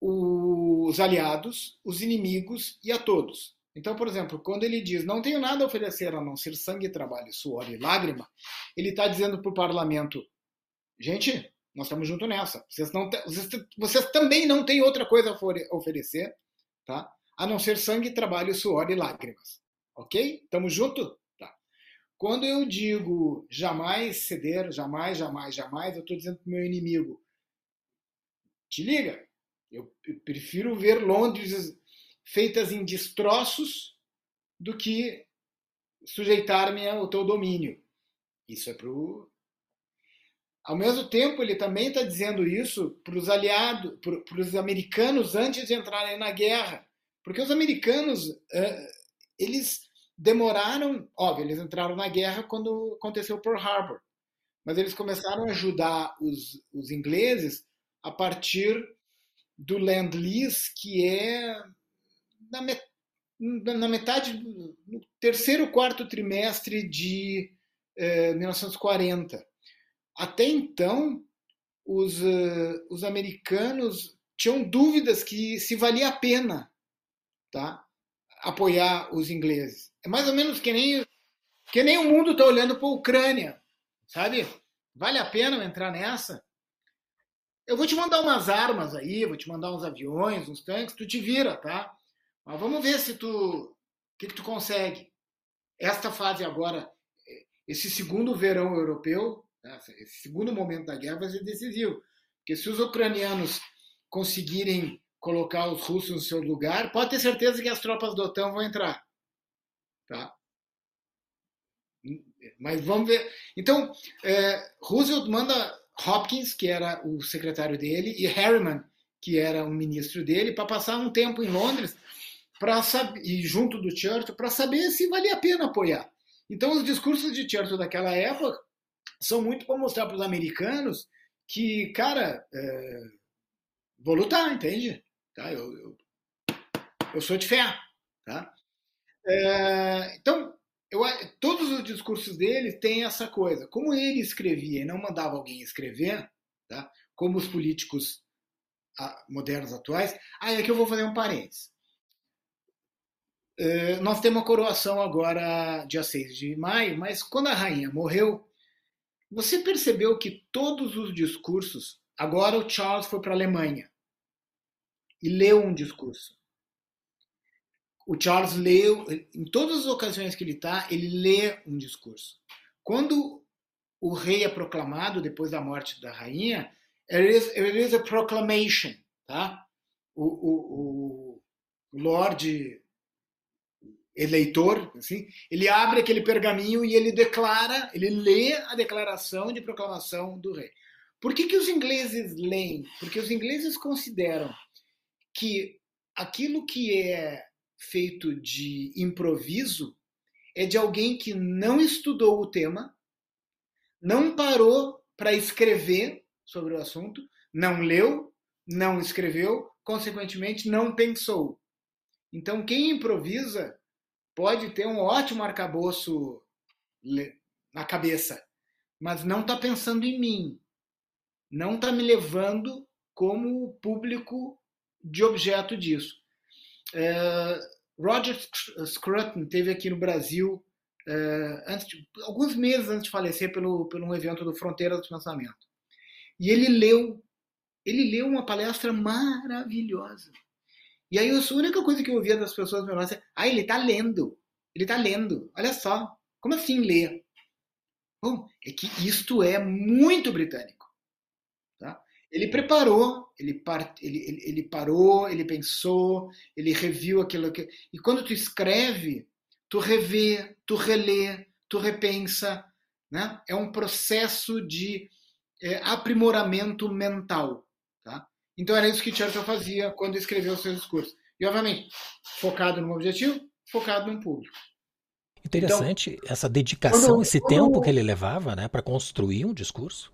os aliados, os inimigos e a todos. Então, por exemplo, quando ele diz não tenho nada a oferecer a não ser sangue, trabalho, suor e lágrima, ele está dizendo para o parlamento: gente, nós estamos juntos nessa. Vocês, não vocês, vocês também não têm outra coisa a oferecer, tá? a não ser sangue, trabalho, suor e lágrimas. Ok? Estamos juntos? Tá. Quando eu digo jamais ceder, jamais, jamais, jamais, eu estou dizendo para o meu inimigo: te liga, eu prefiro ver Londres feitas em destroços do que sujeitar-me ao teu domínio. Isso é para o. Ao mesmo tempo, ele também está dizendo isso para os aliados, para os americanos antes de entrarem na guerra. Porque os americanos, eles demoraram, óbvio, eles entraram na guerra quando aconteceu Pearl Harbor, mas eles começaram a ajudar os, os ingleses a partir do Land Lease, que é na, met, na metade, no terceiro, quarto trimestre de eh, 1940. Até então, os, uh, os americanos tinham dúvidas que se valia a pena tá, apoiar os ingleses. É mais ou menos que nem, que nem o mundo está olhando para a Ucrânia, sabe? Vale a pena entrar nessa? Eu vou te mandar umas armas aí, vou te mandar uns aviões, uns tanques, tu te vira, tá? Mas vamos ver se tu, que, que tu consegue. Esta fase agora, esse segundo verão europeu, esse segundo momento da guerra vai ser decisivo, porque se os ucranianos conseguirem colocar os russos no seu lugar, pode ter certeza que as tropas da OTAN vão entrar. Tá? Mas vamos ver. Então, é, Roosevelt manda Hopkins, que era o secretário dele, e Harriman, que era o ministro dele, para passar um tempo em Londres para e junto do Churchill para saber se valia a pena apoiar. Então, os discursos de Churchill daquela época são muito para mostrar para os americanos que, cara, é, vou lutar, entende? Tá? Eu, eu, eu sou de fé. Tá? É, então, eu, todos os discursos dele têm essa coisa. Como ele escrevia e não mandava alguém escrever, tá? como os políticos modernos atuais, aí é que eu vou fazer um parênteses. É, nós temos a coroação agora, dia 6 de maio, mas quando a rainha morreu, você percebeu que todos os discursos. Agora o Charles foi para a Alemanha e leu um discurso. O Charles leu, em todas as ocasiões que ele está, ele lê um discurso. Quando o rei é proclamado, depois da morte da rainha, it is, it is a proclamation. Tá? O, o, o Lorde eleitor, assim, ele abre aquele pergaminho e ele declara, ele lê a declaração de proclamação do rei. Por que, que os ingleses leem? Porque os ingleses consideram que aquilo que é feito de improviso é de alguém que não estudou o tema, não parou para escrever sobre o assunto, não leu, não escreveu, consequentemente não pensou. Então, quem improvisa pode ter um ótimo arcabouço na cabeça, mas não está pensando em mim, não está me levando como público de objeto disso. É, Roger Scruton teve aqui no Brasil é, de, alguns meses antes de falecer pelo, pelo um evento do Fronteira do Pensamento. E ele leu, ele leu uma palestra maravilhosa. E aí a única coisa que eu ouvia das pessoas me é, ah, ele está lendo, ele está lendo. Olha só, como assim ler? Bom, é que isto é muito britânico. Tá? Ele preparou, ele, par, ele, ele, ele, parou, ele pensou, ele reviu aquilo que. E quando tu escreve, tu revê, tu relê, tu repensa. Né? É um processo de é, aprimoramento mental. Tá? Então era isso que Churchill fazia quando escreveu seus discursos. E, obviamente, focado no objetivo, focado no público. Interessante então, essa dedicação, quando, esse quando... tempo que ele levava né, para construir um discurso.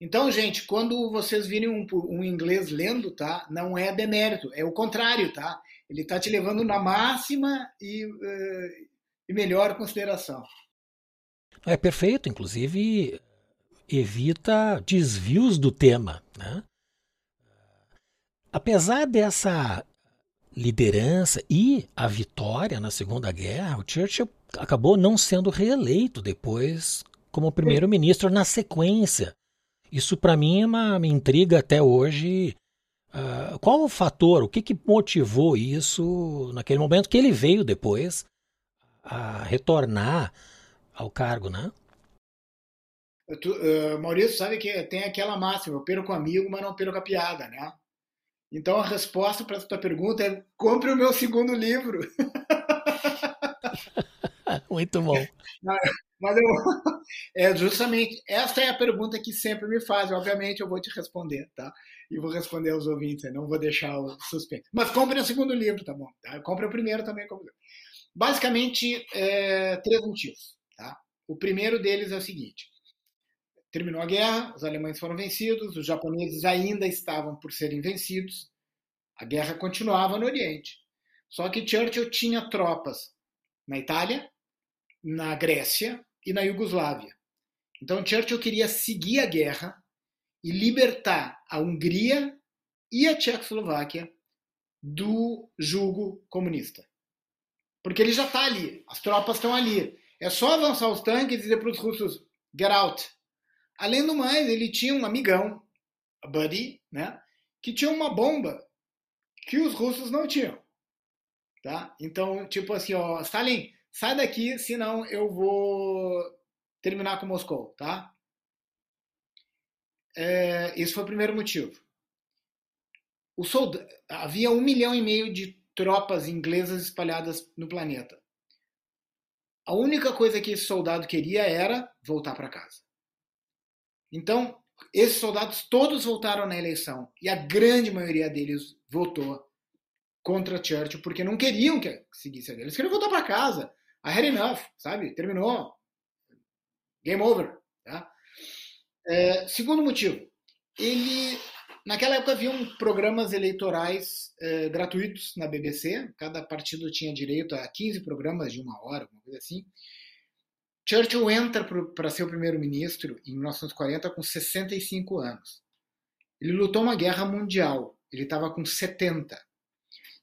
Então, gente, quando vocês virem um, um, inglês lendo, tá? Não é demérito, é o contrário, tá? Ele está te levando na máxima e, uh, e melhor consideração. É perfeito, inclusive evita desvios do tema, né? Apesar dessa liderança e a vitória na Segunda Guerra, o Churchill acabou não sendo reeleito depois como primeiro-ministro na sequência isso para mim é uma, uma, intriga até hoje. Uh, qual o fator, o que, que motivou isso naquele momento que ele veio depois a retornar ao cargo, né? Tu, uh, Maurício, sabe que tem aquela máxima, eu perco amigo, mas não perco a piada, né? Então a resposta para a tua pergunta é compre o meu segundo livro. Muito bom. Mas eu, é justamente essa é a pergunta que sempre me fazem. Obviamente eu vou te responder, tá? E vou responder aos ouvintes, não vou deixar o suspense. Mas compre o segundo livro, tá bom? Tá? Compre o primeiro também. Basicamente, é, três motivos. Tá? O primeiro deles é o seguinte: terminou a guerra, os alemães foram vencidos, os japoneses ainda estavam por serem vencidos, a guerra continuava no Oriente. Só que Churchill tinha tropas na Itália, na Grécia e na Iugoslávia. Então Churchill queria seguir a guerra e libertar a Hungria e a Tchecoslováquia do jugo comunista. Porque ele já está ali, as tropas estão ali. É só avançar os tanques e dizer para os russos: get out. Além do mais, ele tinha um amigão, a Buddy, né, que tinha uma bomba que os russos não tinham. Tá? Então, tipo assim, ó, Stalin, sai daqui, senão eu vou terminar com Moscou, tá? É, esse foi o primeiro motivo. O sold... Havia um milhão e meio de tropas inglesas espalhadas no planeta. A única coisa que esse soldado queria era voltar para casa. Então, esses soldados todos voltaram na eleição e a grande maioria deles votou contra Churchill porque não queriam que seguisse a guerra. Eles queriam voltar para casa. I had enough, sabe? Terminou. Game over. Tá? É, segundo motivo, ele naquela época haviam programas eleitorais é, gratuitos na BBC. Cada partido tinha direito a 15 programas de uma hora, alguma coisa assim. Churchill entra para ser o primeiro-ministro em 1940 com 65 anos. Ele lutou uma guerra mundial. Ele estava com 70.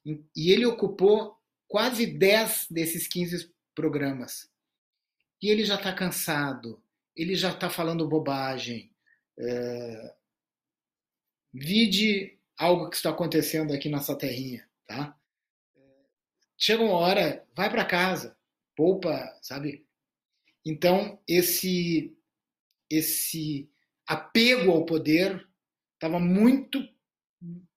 E ele ocupou quase 10 desses 15 programas. E ele já está cansado, ele já está falando bobagem. É... Vide algo que está acontecendo aqui nessa terrinha, tá? Chega uma hora, vai para casa, poupa, sabe? Então esse esse apego ao poder estava muito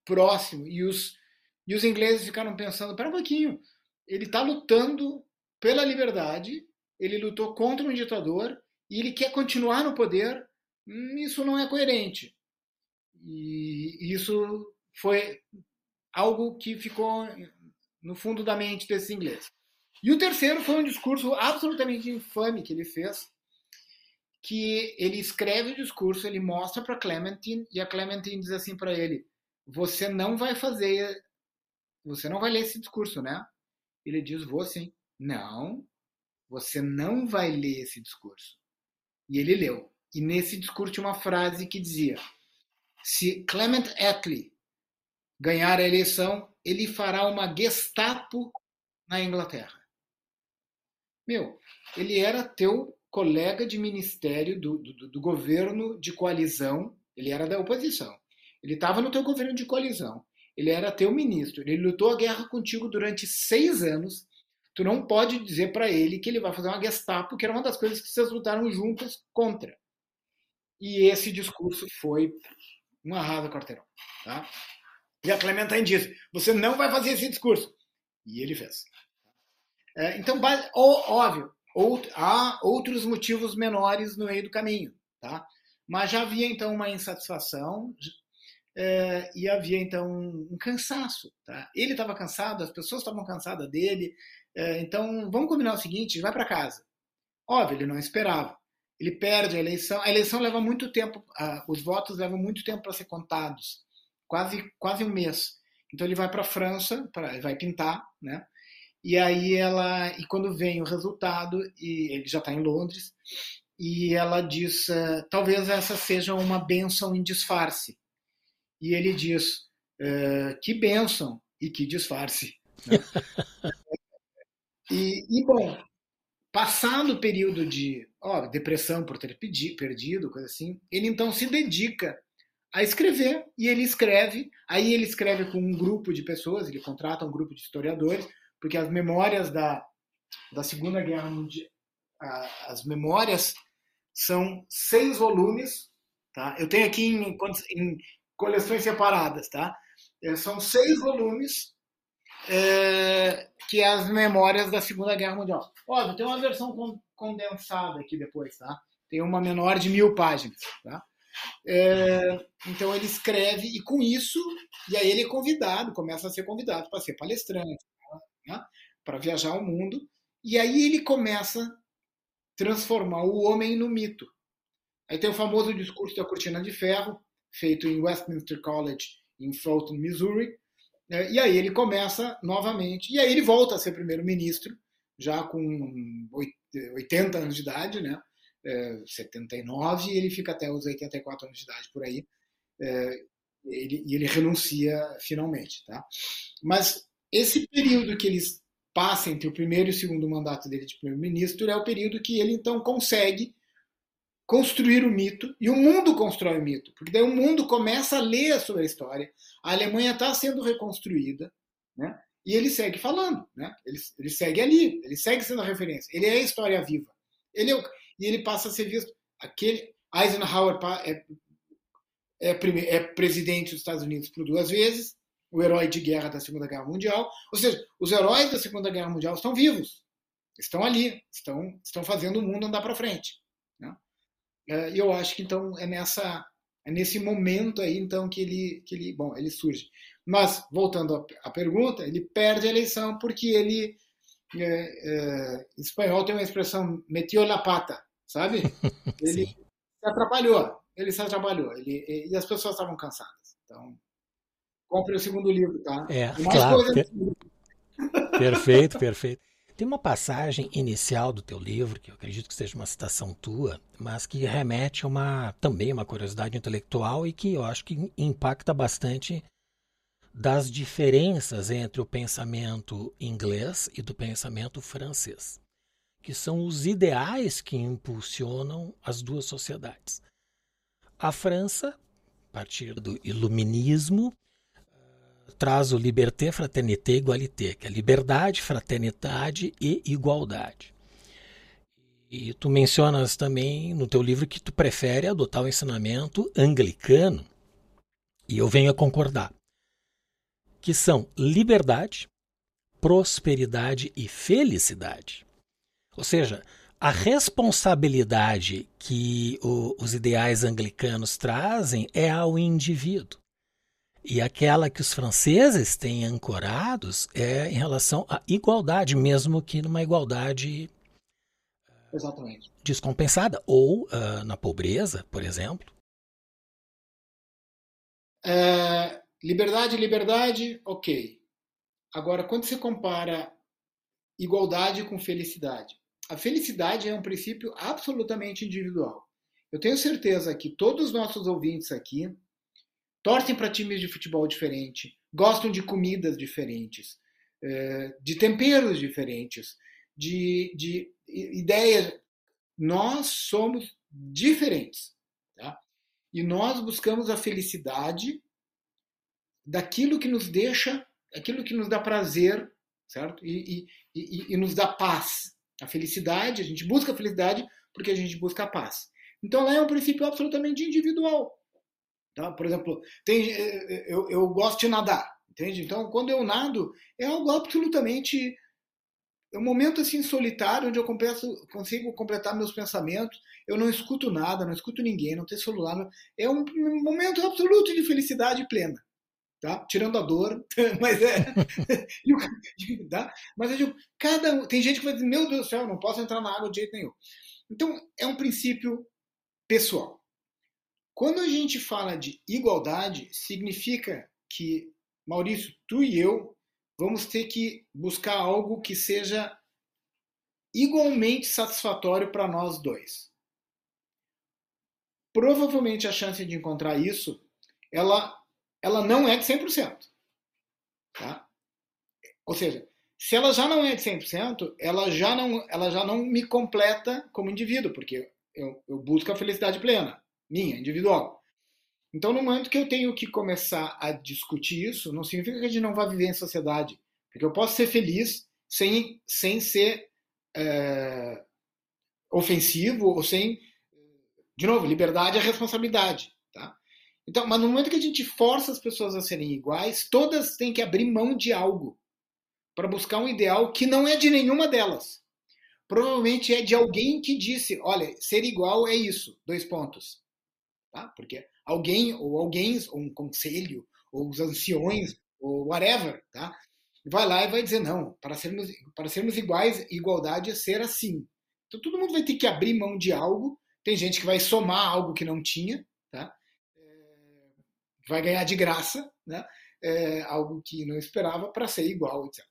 próximo e os e os ingleses ficaram pensando: pera um pouquinho, ele está lutando pela liberdade, ele lutou contra um ditador e ele quer continuar no poder. Hum, isso não é coerente. E isso foi algo que ficou no fundo da mente desses ingleses. E o terceiro foi um discurso absolutamente infame que ele fez, que ele escreve o discurso, ele mostra para Clementine e a Clementine diz assim para ele: "Você não vai fazer você não vai ler esse discurso, né? Ele diz, vou sim. Não, você não vai ler esse discurso. E ele leu. E nesse discurso tinha uma frase que dizia: se Clement Attlee ganhar a eleição, ele fará uma Gestapo na Inglaterra. Meu, ele era teu colega de ministério do, do, do governo de coalizão, ele era da oposição. Ele estava no teu governo de coalizão. Ele era teu ministro. Ele lutou a guerra contigo durante seis anos. Tu não pode dizer para ele que ele vai fazer uma Gestapo, que era uma das coisas que vocês lutaram juntas contra. E esse discurso foi um arrasa quarteirão. Tá? E a Clementine disse: você não vai fazer esse discurso. E ele fez. É, então, óbvio, há outros motivos menores no meio do caminho. Tá? Mas já havia então uma insatisfação, é, e havia então um cansaço. Tá? Ele estava cansado, as pessoas estavam cansadas dele. É, então vamos combinar o seguinte: vai para casa. Óbvio, ele não esperava. Ele perde a eleição. A eleição leva muito tempo, os votos levam muito tempo para ser contados quase, quase um mês. Então ele vai para a França, pra, vai pintar, né? E aí ela, e quando vem o resultado, e ele já está em Londres, e ela diz, uh, talvez essa seja uma benção em disfarce e ele diz: uh, que bênção e que disfarce. E, e, bom, passado o período de ó, depressão por ter pedi, perdido, coisa assim, ele então se dedica a escrever e ele escreve. Aí ele escreve com um grupo de pessoas, ele contrata um grupo de historiadores, porque as memórias da, da Segunda Guerra Mundial, as memórias são seis volumes, tá? Eu tenho aqui em, em coleções separadas, tá? É, são seis volumes é, que é as memórias da Segunda Guerra Mundial. Olha, tem uma versão condensada aqui depois, tá? Tem uma menor de mil páginas, tá? É, então ele escreve e com isso, e aí ele é convidado, começa a ser convidado para ser palestrante, né? para viajar o mundo, e aí ele começa a transformar o homem no mito. Aí tem o famoso discurso da cortina de ferro, feito em Westminster College, em Fulton, Missouri, né? e aí ele começa novamente, e aí ele volta a ser primeiro-ministro, já com 80 anos de idade, né? é, 79 e ele fica até os 84 anos de idade por aí. É, ele, e ele renuncia finalmente. Tá? Mas esse período que eles passam entre o primeiro e o segundo mandato dele de primeiro-ministro é o período que ele então consegue construir o mito e o mundo constrói o mito, porque daí o mundo começa a ler sobre a história. A Alemanha está sendo reconstruída, né? E ele segue falando, né? Ele, ele segue ali, ele segue sendo a referência. Ele é a história viva. Ele é o, e ele passa a ser visto. Aquele Eisenhower é, é, é presidente dos Estados Unidos por duas vezes, o herói de guerra da Segunda Guerra Mundial. Ou seja, os heróis da Segunda Guerra Mundial estão vivos, estão ali, estão, estão fazendo o mundo andar para frente. Né? É, e eu acho que então é nessa é nesse momento aí então que ele que ele bom ele surge. Mas voltando à pergunta, ele perde a eleição porque ele é, é, em espanhol tem uma expressão metió la pata, sabe? Ele se atrapalhou, ele se atrapalhou, ele, e as pessoas estavam cansadas. Então, compre o segundo livro, tá? É, claro. Per... perfeito, perfeito. Tem uma passagem inicial do teu livro, que eu acredito que seja uma citação tua, mas que remete a uma, também uma curiosidade intelectual e que eu acho que impacta bastante das diferenças entre o pensamento inglês e do pensamento francês que são os ideais que impulsionam as duas sociedades. A França, a partir do iluminismo, traz o liberté, fraternité, égalité, que é liberdade, fraternidade e igualdade. E tu mencionas também no teu livro que tu prefere adotar o ensinamento anglicano, e eu venho a concordar, que são liberdade, prosperidade e felicidade. Ou seja, a responsabilidade que o, os ideais anglicanos trazem é ao indivíduo. E aquela que os franceses têm ancorados é em relação à igualdade, mesmo que numa igualdade Exatamente. descompensada, ou uh, na pobreza, por exemplo. É, liberdade, liberdade, ok. Agora, quando se compara igualdade com felicidade, a felicidade é um princípio absolutamente individual. Eu tenho certeza que todos os nossos ouvintes aqui torcem para times de futebol diferente, gostam de comidas diferentes, eh, de temperos diferentes, de, de ideias. Nós somos diferentes. Tá? E nós buscamos a felicidade daquilo que nos deixa, aquilo que nos dá prazer, certo? E, e, e, e nos dá paz a felicidade, a gente busca a felicidade porque a gente busca a paz. Então lá é um princípio absolutamente individual. Tá? Por exemplo, tem, eh, eh, eu, eu gosto de nadar, entende? Então quando eu nado é algo absolutamente é um momento assim solitário onde eu compresso, consigo completar meus pensamentos. Eu não escuto nada, não escuto ninguém, não tenho celular. É um momento absoluto de felicidade plena tá? Tirando a dor, mas é. tá? Mas eu digo, cada tem gente que vai dizer, meu Deus do céu, não posso entrar na água de jeito nenhum. Então, é um princípio pessoal. Quando a gente fala de igualdade, significa que, Maurício, tu e eu vamos ter que buscar algo que seja igualmente satisfatório para nós dois. Provavelmente a chance de encontrar isso, ela ela não é de 100%. Tá? Ou seja, se ela já não é de 100%, ela já não, ela já não me completa como indivíduo, porque eu, eu busco a felicidade plena, minha, individual. Então, no momento que eu tenho que começar a discutir isso, não significa que a gente não vai viver em sociedade. Porque eu posso ser feliz sem, sem ser é, ofensivo ou sem, de novo, liberdade é responsabilidade, tá? Então, mas no momento que a gente força as pessoas a serem iguais, todas têm que abrir mão de algo para buscar um ideal que não é de nenhuma delas. Provavelmente é de alguém que disse, olha, ser igual é isso, dois pontos. Tá? Porque alguém, ou alguém, ou um conselho, ou os anciões, ou whatever, tá? vai lá e vai dizer, não, para sermos, para sermos iguais, igualdade é ser assim. Então todo mundo vai ter que abrir mão de algo, tem gente que vai somar algo que não tinha, tá? É, vai ganhar de graça, né? É, algo que não esperava para ser igual, etc.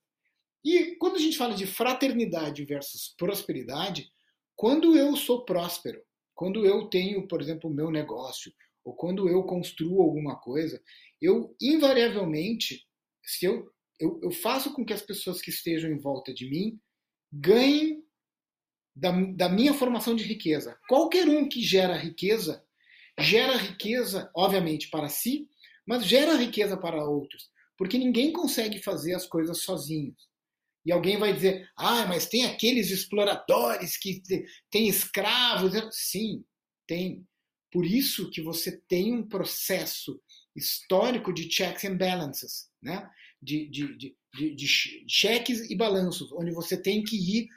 E quando a gente fala de fraternidade versus prosperidade, quando eu sou próspero, quando eu tenho, por exemplo, o meu negócio, ou quando eu construo alguma coisa, eu invariavelmente, se eu, eu, eu faço com que as pessoas que estejam em volta de mim ganhem da, da minha formação de riqueza. Qualquer um que gera riqueza, gera riqueza, obviamente, para si, mas gera riqueza para outros. Porque ninguém consegue fazer as coisas sozinhos. E alguém vai dizer, ah, mas tem aqueles exploradores que têm escravos. Sim, tem. Por isso que você tem um processo histórico de checks and balances, né? de, de, de, de, cheques e balanços, onde você tem que ir,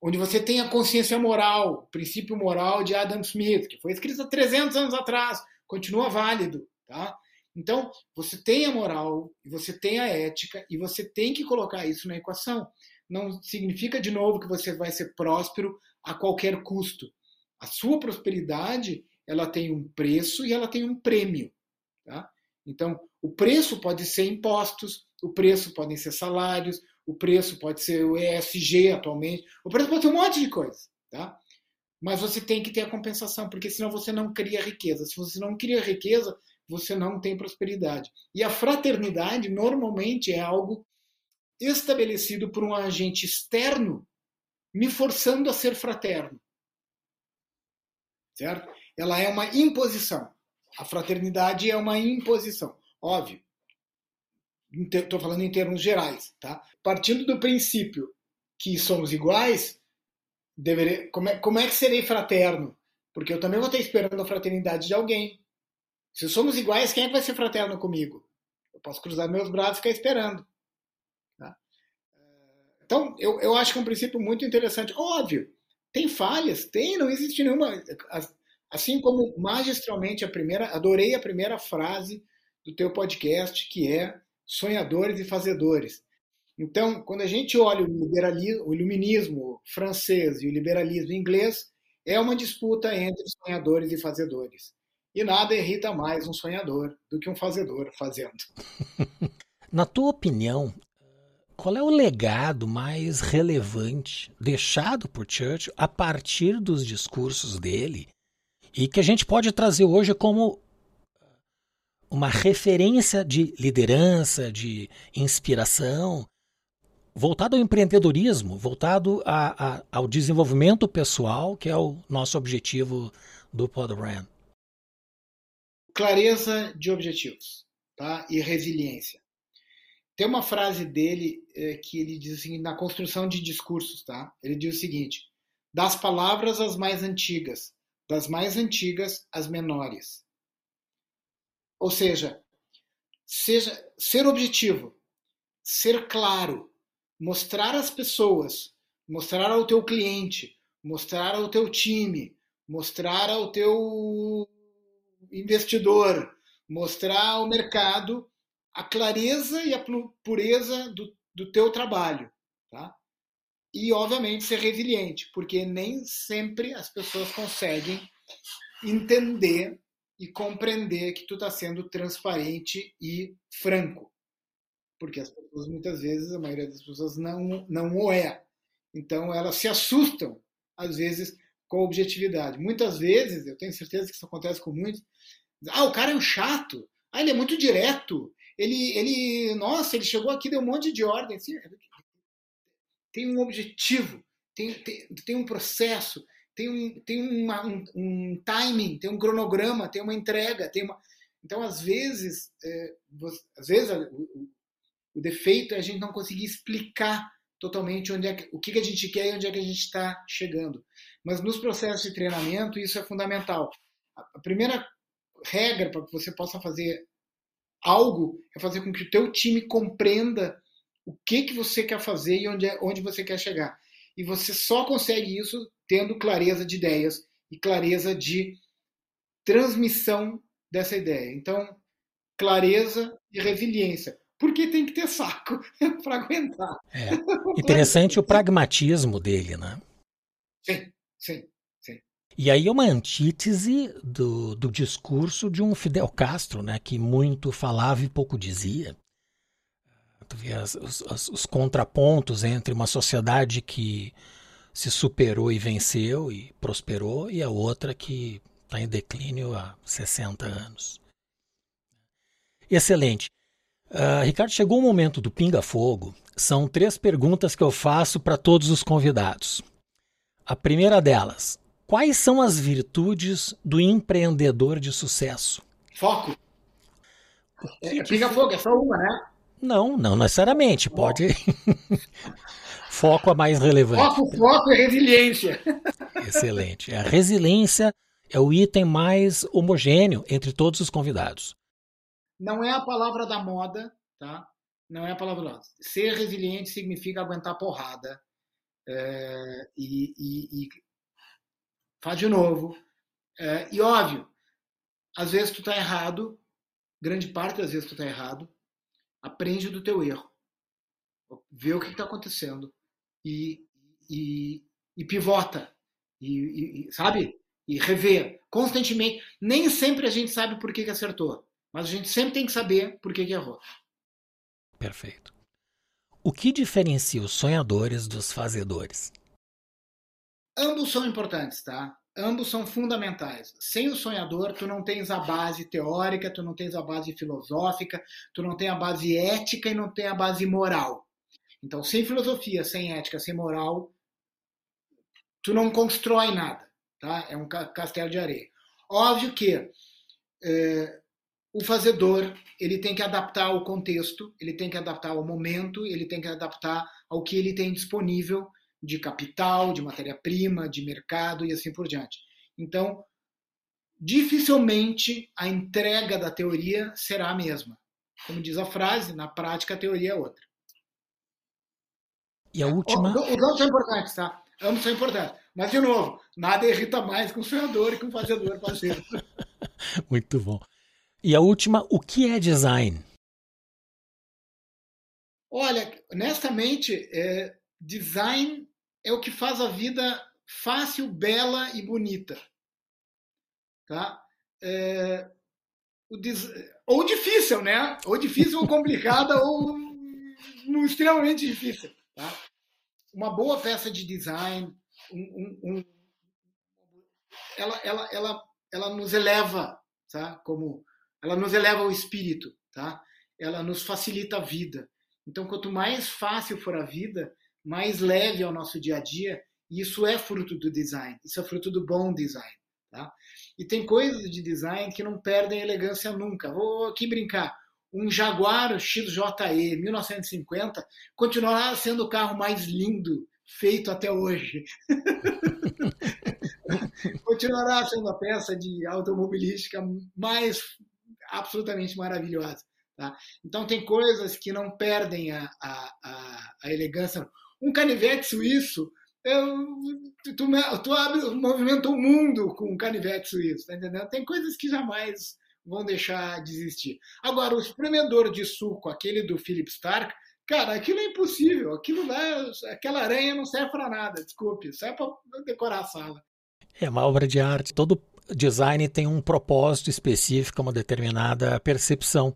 onde você tem a consciência moral, o princípio moral de Adam Smith, que foi escrito há 300 anos atrás, continua válido. Tá? Então, você tem a moral, você tem a ética, e você tem que colocar isso na equação. Não significa, de novo, que você vai ser próspero a qualquer custo. A sua prosperidade ela tem um preço e ela tem um prêmio. Tá? Então, o preço pode ser impostos, o preço podem ser salários, o preço pode ser o ESG atualmente, o preço pode ser um monte de coisa. Tá? Mas você tem que ter a compensação, porque senão você não cria riqueza. Se você não cria riqueza, você não tem prosperidade. E a fraternidade normalmente é algo estabelecido por um agente externo me forçando a ser fraterno. Certo? Ela é uma imposição. A fraternidade é uma imposição. Óbvio. Estou falando em termos gerais. Tá? Partindo do princípio que somos iguais, deveria, como, é, como é que serei fraterno? Porque eu também vou estar esperando a fraternidade de alguém. Se somos iguais, quem é que vai ser fraterno comigo? Eu posso cruzar meus braços e ficar esperando. Tá? Então, eu, eu acho que é um princípio muito interessante. Óbvio, tem falhas, tem, não existe nenhuma. Assim como magistralmente a primeira, adorei a primeira frase do teu podcast, que é sonhadores e fazedores. Então, quando a gente olha o, liberalismo, o iluminismo francês e o liberalismo inglês, é uma disputa entre sonhadores e fazedores. E nada irrita mais um sonhador do que um fazedor fazendo. Na tua opinião, qual é o legado mais relevante deixado por Churchill a partir dos discursos dele e que a gente pode trazer hoje como uma referência de liderança, de inspiração, voltado ao empreendedorismo, voltado a, a, ao desenvolvimento pessoal, que é o nosso objetivo do Podran? Clareza de objetivos tá? e resiliência. Tem uma frase dele é, que ele diz assim, na construção de discursos, tá? Ele diz o seguinte: das palavras as mais antigas, das mais antigas as menores. Ou seja, seja ser objetivo, ser claro, mostrar às pessoas, mostrar ao teu cliente, mostrar ao teu time, mostrar ao teu investidor, mostrar ao mercado a clareza e a pureza do, do teu trabalho, tá? E obviamente ser resiliente, porque nem sempre as pessoas conseguem entender e compreender que tu está sendo transparente e franco, porque as pessoas muitas vezes, a maioria das pessoas não não o é. Então elas se assustam às vezes com objetividade. Muitas vezes, eu tenho certeza que isso acontece com muitos, ah, o cara é um chato. Ah, ele é muito direto. Ele, ele, nossa, ele chegou aqui, deu um monte de ordem. Assim, tem um objetivo, tem, tem, tem um processo, tem, um, tem uma, um, um, timing, tem um cronograma, tem uma entrega, tem uma. Então, às vezes, é, às vezes o, o, defeito é a gente não conseguir explicar totalmente onde é o que, que a gente quer e onde é que a gente está chegando. Mas nos processos de treinamento isso é fundamental. A primeira regra para que você possa fazer algo é fazer com que o teu time compreenda o que que você quer fazer e onde, é, onde você quer chegar. E você só consegue isso tendo clareza de ideias e clareza de transmissão dessa ideia. Então, clareza e resiliência porque tem que ter saco para aguentar. É. Interessante o pragmatismo dele, né? Sim, sim, sim. E aí é uma antítese do, do discurso de um Fidel Castro, né, que muito falava e pouco dizia. Tu vê as, os, os contrapontos entre uma sociedade que se superou e venceu e prosperou e a outra que está em declínio há 60 anos. Excelente. Uh, Ricardo, chegou o momento do pinga-fogo. São três perguntas que eu faço para todos os convidados. A primeira delas: quais são as virtudes do empreendedor de sucesso? Foco. É, pinga-fogo, é só uma, né? Não, não necessariamente. Pode. foco é mais relevante. Foco, foco e resiliência. Excelente. A resiliência é o item mais homogêneo entre todos os convidados não é a palavra da moda, tá? Não é a palavra da moda. Ser resiliente significa aguentar porrada é, e, e, e faz de novo. É, e óbvio, às vezes tu tá errado, grande parte das vezes tu tá errado, aprende do teu erro, vê o que está acontecendo e, e, e pivota, e, e, sabe? E revê constantemente. Nem sempre a gente sabe por que, que acertou. Mas a gente sempre tem que saber por que, que errou. Perfeito. O que diferencia os sonhadores dos fazedores? Ambos são importantes, tá? Ambos são fundamentais. Sem o sonhador, tu não tens a base teórica, tu não tens a base filosófica, tu não tem a base ética e não tem a base moral. Então, sem filosofia, sem ética, sem moral, tu não constrói nada, tá? É um castelo de areia. Óbvio que é, o fazedor ele tem que adaptar ao contexto, ele tem que adaptar ao momento, ele tem que adaptar ao que ele tem disponível de capital, de matéria-prima, de mercado e assim por diante. Então, dificilmente a entrega da teoria será a mesma. Como diz a frase, na prática a teoria é outra. E a última. Os ambos são importantes, tá? Ambos são importantes. Mas, de novo, nada irrita mais que um sonhador e que um fazedor parceiro. Muito bom. E a última, o que é design? Olha, honestamente, é, design é o que faz a vida fácil, bela e bonita. Tá? É, ou difícil, né? Ou difícil ou complicada ou extremamente difícil. Tá? Uma boa peça de design, um, um, um, ela, ela, ela, ela nos eleva tá? como ela nos eleva ao espírito, tá? Ela nos facilita a vida. Então, quanto mais fácil for a vida, mais leve é o nosso dia a dia, e isso é fruto do design, isso é fruto do bom design, tá? E tem coisas de design que não perdem elegância nunca. Vou aqui brincar. Um Jaguar XJE 1950 continuará sendo o carro mais lindo feito até hoje. continuará sendo a peça de automobilística mais absolutamente maravilhosa. Tá? Então, tem coisas que não perdem a, a, a, elegância. Um canivete suíço, eu, tu, tu, abre, movimenta o mundo com um canivete suíço, tá entendendo? Tem coisas que jamais vão deixar de existir. Agora, o espremedor de suco, aquele do Philip Stark, cara, aquilo é impossível. Aquilo lá, aquela aranha não serve para nada, desculpe, serve para decorar a sala. É uma obra de arte. Todo design tem um propósito específico, uma determinada percepção.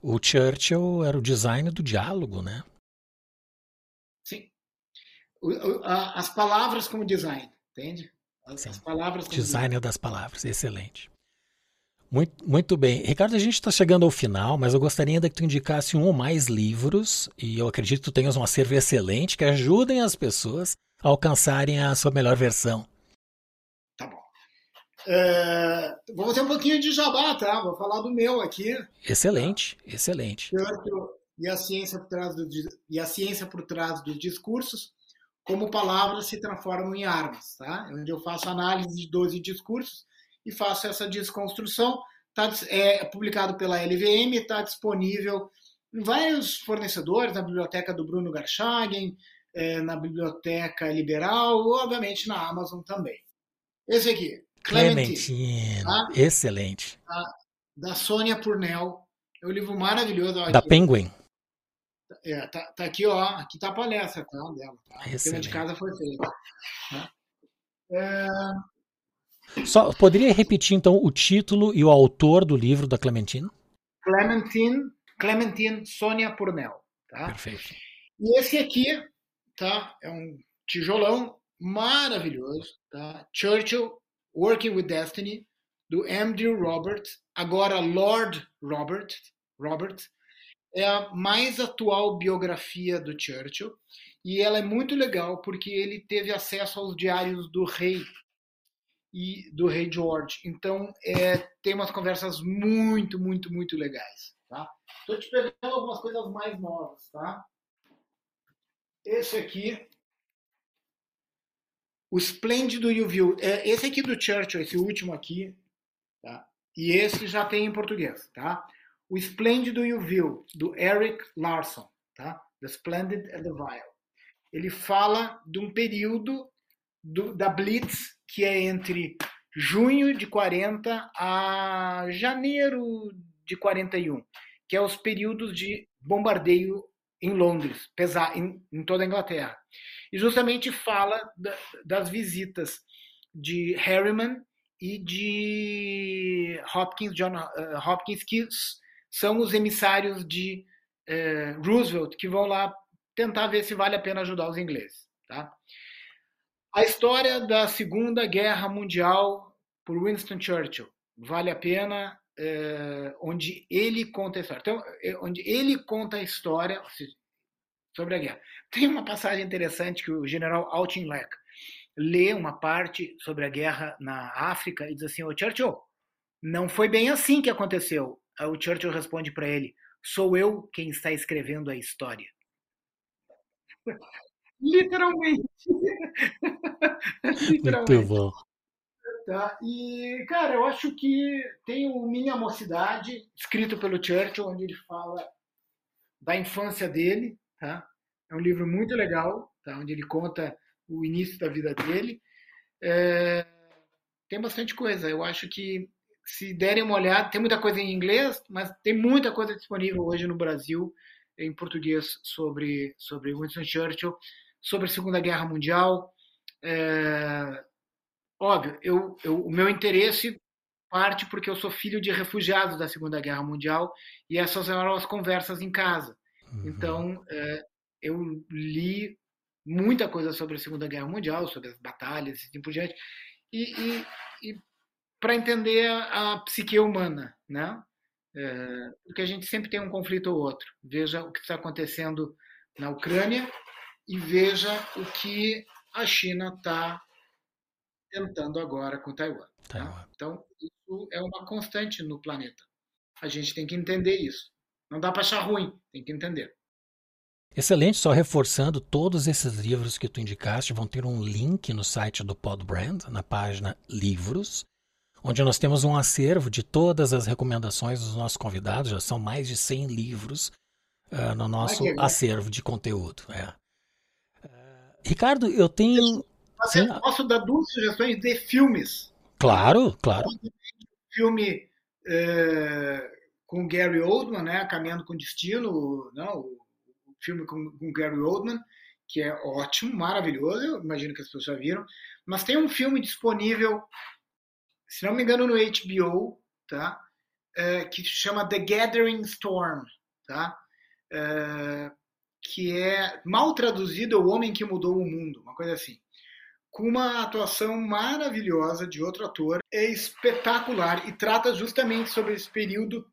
O Churchill era o design do diálogo, né? Sim. As palavras como design, entende? As, Sim. palavras como design, design das palavras, excelente. Muito, muito bem. Ricardo, a gente está chegando ao final, mas eu gostaria ainda que tu indicasse um ou mais livros, e eu acredito que tu tenhas um acervo excelente, que ajudem as pessoas a alcançarem a sua melhor versão. É, vou fazer um pouquinho de jabá, tá? Vou falar do meu aqui. Excelente, excelente. Churchill, e a ciência por trás, do, e a ciência por trás dos discursos, como palavras se transformam em armas, tá? Onde eu faço análise de 12 discursos e faço essa desconstrução. Tá, é publicado pela LVM, está disponível em vários fornecedores, na biblioteca do Bruno Garchagen, é, na biblioteca liberal, obviamente na Amazon também. Esse aqui, Clementine, tá? excelente. Da, da Sônia Purnell, é um livro maravilhoso. Da Penguin. É, tá, tá, aqui, ó. Aqui tá a palestra tá, dela. Tá? A tema de casa foi feita. Tá? É... Só poderia repetir então o título e o autor do livro da Clementine? Clementine, Clementine Sônia Purnell. Tá? Perfeito. E esse aqui, tá? É um tijolão maravilhoso, tá? Churchill Working with Destiny do Andrew Roberts, agora Lord Robert, Robert, é a mais atual biografia do Churchill e ela é muito legal porque ele teve acesso aos diários do rei e do rei George. Então é, tem umas conversas muito, muito, muito legais. Tá? Estou te pegando algumas coisas mais novas, tá? Esse aqui, o Esplêndido e o. É, esse aqui do Churchill, esse último aqui, tá? E esse já tem em português, tá? O Esplêndido e o do Eric Larson, tá? The Splendid and the Vile. Ele fala de um período do, da Blitz, que é entre junho de 40 a janeiro de 41, que é os períodos de bombardeio em Londres, pesar, em, em toda a Inglaterra. E justamente fala da, das visitas de Harriman e de Hopkins, John uh, Hopkins, que são os emissários de uh, Roosevelt, que vão lá tentar ver se vale a pena ajudar os ingleses. Tá? A história da Segunda Guerra Mundial por Winston Churchill vale a pena, uh, onde ele conta a história. Então, onde ele conta a história sobre a guerra. Tem uma passagem interessante que o general Auchinleck lê uma parte sobre a guerra na África e diz assim: Ô Churchill, não foi bem assim que aconteceu. O Churchill responde para ele: sou eu quem está escrevendo a história. Literalmente. Literalmente. Muito bom. Tá? E, cara, eu acho que tem o Minha Mocidade, escrito pelo Churchill, onde ele fala da infância dele. Tá? É um livro muito legal, tá? onde ele conta o início da vida dele. É, tem bastante coisa. Eu acho que se derem uma olhada, tem muita coisa em inglês, mas tem muita coisa disponível hoje no Brasil em português sobre sobre Winston Churchill, sobre a Segunda Guerra Mundial. É, óbvio, eu, eu, o meu interesse parte porque eu sou filho de refugiados da Segunda Guerra Mundial e essas eram as conversas em casa. Uhum. Então, é, eu li muita coisa sobre a Segunda Guerra Mundial, sobre as batalhas e assim por diante, e, e, e para entender a, a, psique humana, né? É, porque a gente sempre tem um conflito ou outro. Veja o que está acontecendo na Ucrânia e veja o que a China está tentando agora com Taiwan. Tá? Taiwan. Tá? Então, isso é uma constante no planeta. A gente tem que entender isso. Não dá para achar ruim, tem que entender. Excelente, só reforçando, todos esses livros que tu indicaste vão ter um link no site do Podbrand, na página Livros, onde nós temos um acervo de todas as recomendações dos nossos convidados, já são mais de 100 livros uh, no nosso acervo de conteúdo. É. Uh, Ricardo, eu tenho... Sim, posso dar duas sugestões de filmes? Claro, claro. Filme é, com Gary Oldman, né, Caminhando com Destino, não, o filme com, com Gary Oldman, que é ótimo, maravilhoso, eu imagino que as pessoas já viram. Mas tem um filme disponível, se não me engano, no HBO, tá? É, que se chama The Gathering Storm, tá? É, que é mal traduzido O Homem que Mudou o Mundo, uma coisa assim. Com uma atuação maravilhosa de outro ator, é espetacular e trata justamente sobre esse período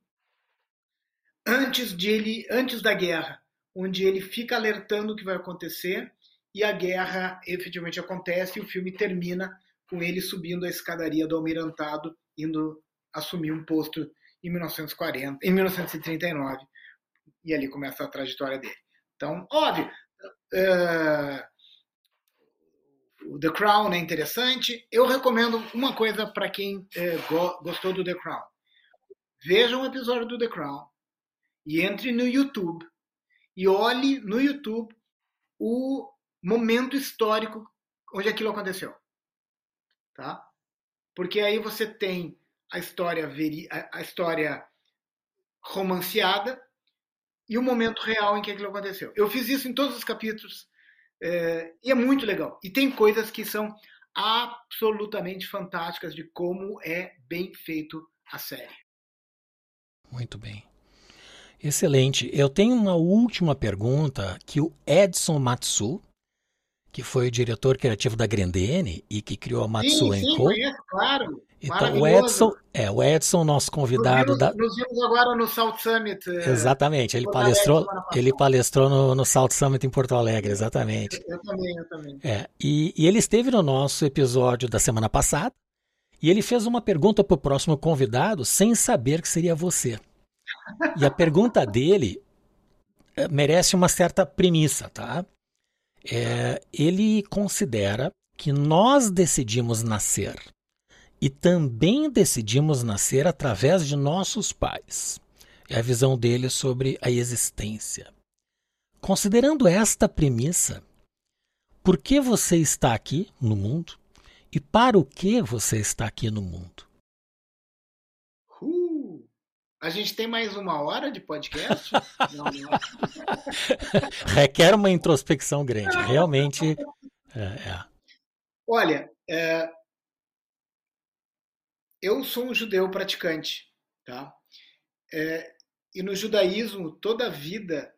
antes de ele, antes da guerra, onde ele fica alertando o que vai acontecer e a guerra efetivamente acontece e o filme termina com ele subindo a escadaria do almirantado, indo assumir um posto em 1940, em 1939 E ali começa a trajetória dele. Então, óbvio, uh, o The Crown é interessante. Eu recomendo uma coisa para quem uh, gostou do The Crown. Veja um episódio do The Crown e entre no YouTube e olhe no YouTube o momento histórico onde aquilo aconteceu. Tá? Porque aí você tem a história, veri a história romanceada e o momento real em que aquilo aconteceu. Eu fiz isso em todos os capítulos é, e é muito legal. E tem coisas que são absolutamente fantásticas de como é bem feito a série. Muito bem. Excelente. Eu tenho uma última pergunta que o Edson Matsu, que foi o diretor criativo da Grendene e que criou a Matsu sim, sim, Co. Conheço, claro. Então o Edson, é o Edson, nosso convidado nos da. Nos vimos agora no South Summit. É... Exatamente. Ele palestrou, ele palestrou no, no South Summit em Porto Alegre, exatamente. Eu, eu também, eu também. É, e, e ele esteve no nosso episódio da semana passada e ele fez uma pergunta para o próximo convidado sem saber que seria você. E a pergunta dele é, merece uma certa premissa, tá? É, ele considera que nós decidimos nascer e também decidimos nascer através de nossos pais. É a visão dele sobre a existência. Considerando esta premissa, por que você está aqui no mundo e para o que você está aqui no mundo? A gente tem mais uma hora de podcast? não, não. Requer uma introspecção grande. Realmente. É, é. Olha, é... eu sou um judeu praticante, tá? É... E no judaísmo, toda vida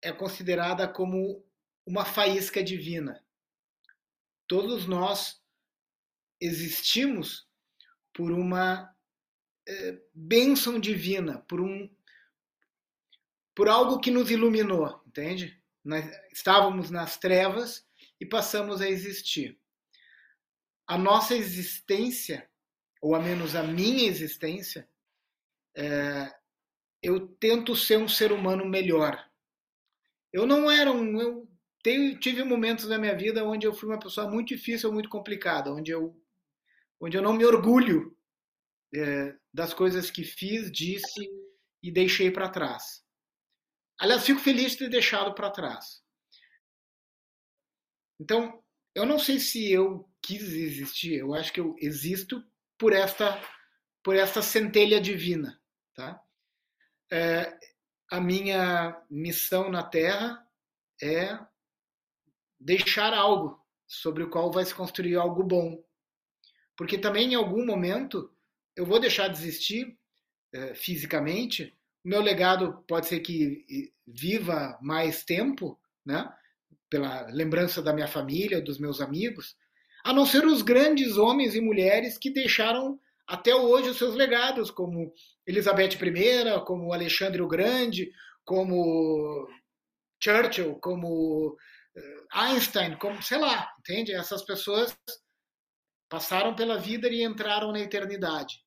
é considerada como uma faísca divina. Todos nós existimos por uma é, bênção divina, por um por algo que nos iluminou, entende? Nós estávamos nas trevas e passamos a existir. A nossa existência, ou a menos a minha existência, é, eu tento ser um ser humano melhor. Eu não era um. Eu tive momentos na minha vida onde eu fui uma pessoa muito difícil, muito complicada, onde eu, onde eu não me orgulho é, das coisas que fiz, disse e deixei para trás. Aliás, fico feliz de ter deixado para trás. Então, eu não sei se eu quis existir, eu acho que eu existo por esta por esta centelha divina, tá? É, a minha missão na Terra é deixar algo sobre o qual vai se construir algo bom, porque também em algum momento eu vou deixar de existir é, fisicamente, meu legado pode ser que viva mais tempo, né? pela lembrança da minha família, dos meus amigos, a não ser os grandes homens e mulheres que deixaram até hoje os seus legados, como Elizabeth I, como Alexandre o Grande, como Churchill, como eh, Einstein, como sei lá, entende? Essas pessoas passaram pela vida e entraram na eternidade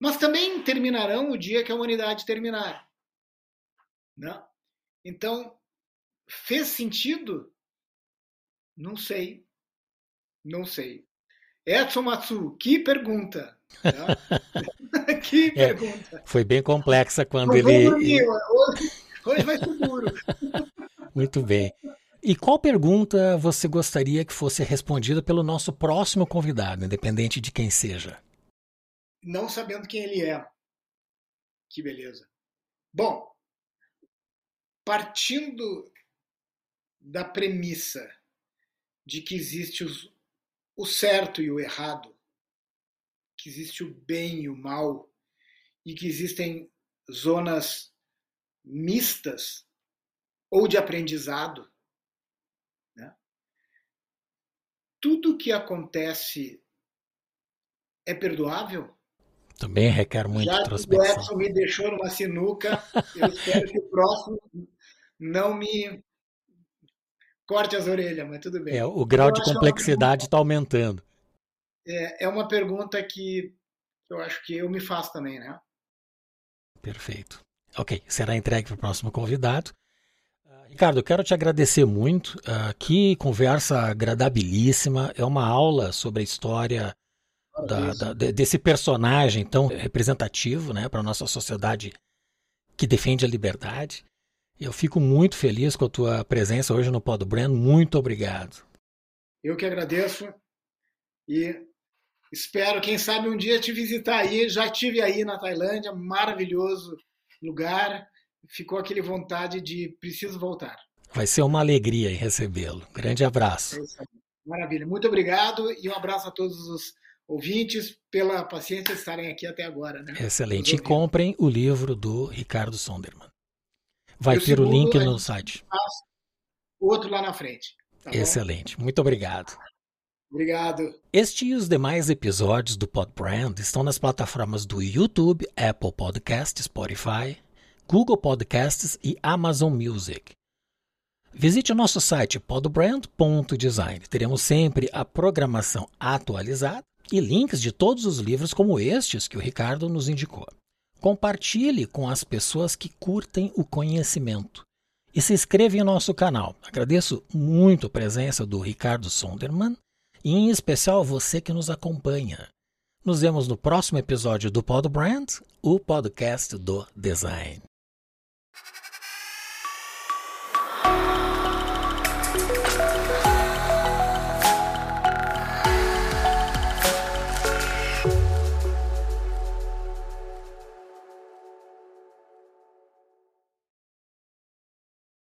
mas também terminarão o dia que a humanidade terminar. Né? Então, fez sentido? Não sei. Não sei. Edson Matsu, que pergunta. Né? que é, pergunta. Foi bem complexa quando ele. Dormir, hoje, hoje vai ser duro. Muito bem. E qual pergunta você gostaria que fosse respondida pelo nosso próximo convidado, independente de quem seja? Não sabendo quem ele é. Que beleza. Bom, partindo da premissa de que existe os, o certo e o errado, que existe o bem e o mal, e que existem zonas mistas ou de aprendizado, né? tudo que acontece é perdoável? Também requer muita Já introspecção. Já o Edson me deixou numa sinuca, eu espero que o próximo não me corte as orelhas, mas tudo bem. É, o grau eu de complexidade está aumentando. É, é uma pergunta que eu acho que eu me faço também, né? Perfeito. Ok, será entregue para o próximo convidado. Uh, Ricardo, eu quero te agradecer muito. Uh, que conversa agradabilíssima. É uma aula sobre a história da, da, desse personagem tão representativo né, para a nossa sociedade que defende a liberdade. Eu fico muito feliz com a tua presença hoje no Pod Brand. Muito obrigado. Eu que agradeço e espero, quem sabe, um dia te visitar aí. Já tive aí na Tailândia, maravilhoso lugar. Ficou aquele vontade de preciso voltar. Vai ser uma alegria recebê-lo. Grande abraço. É Maravilha. Muito obrigado e um abraço a todos os ouvintes pela paciência de estarem aqui até agora. Né? Excelente. E comprem o livro do Ricardo Sonderman. Vai ter o link no site. Outro lá na frente. Tá Excelente. Muito obrigado. Obrigado. Este e os demais episódios do Podbrand estão nas plataformas do YouTube, Apple Podcasts, Spotify, Google Podcasts e Amazon Music. Visite o nosso site podbrand.design. Teremos sempre a programação atualizada e links de todos os livros como estes que o Ricardo nos indicou. Compartilhe com as pessoas que curtem o conhecimento e se inscreva em nosso canal. Agradeço muito a presença do Ricardo Sonderman e em especial você que nos acompanha. Nos vemos no próximo episódio do Pod Brand, o podcast do design.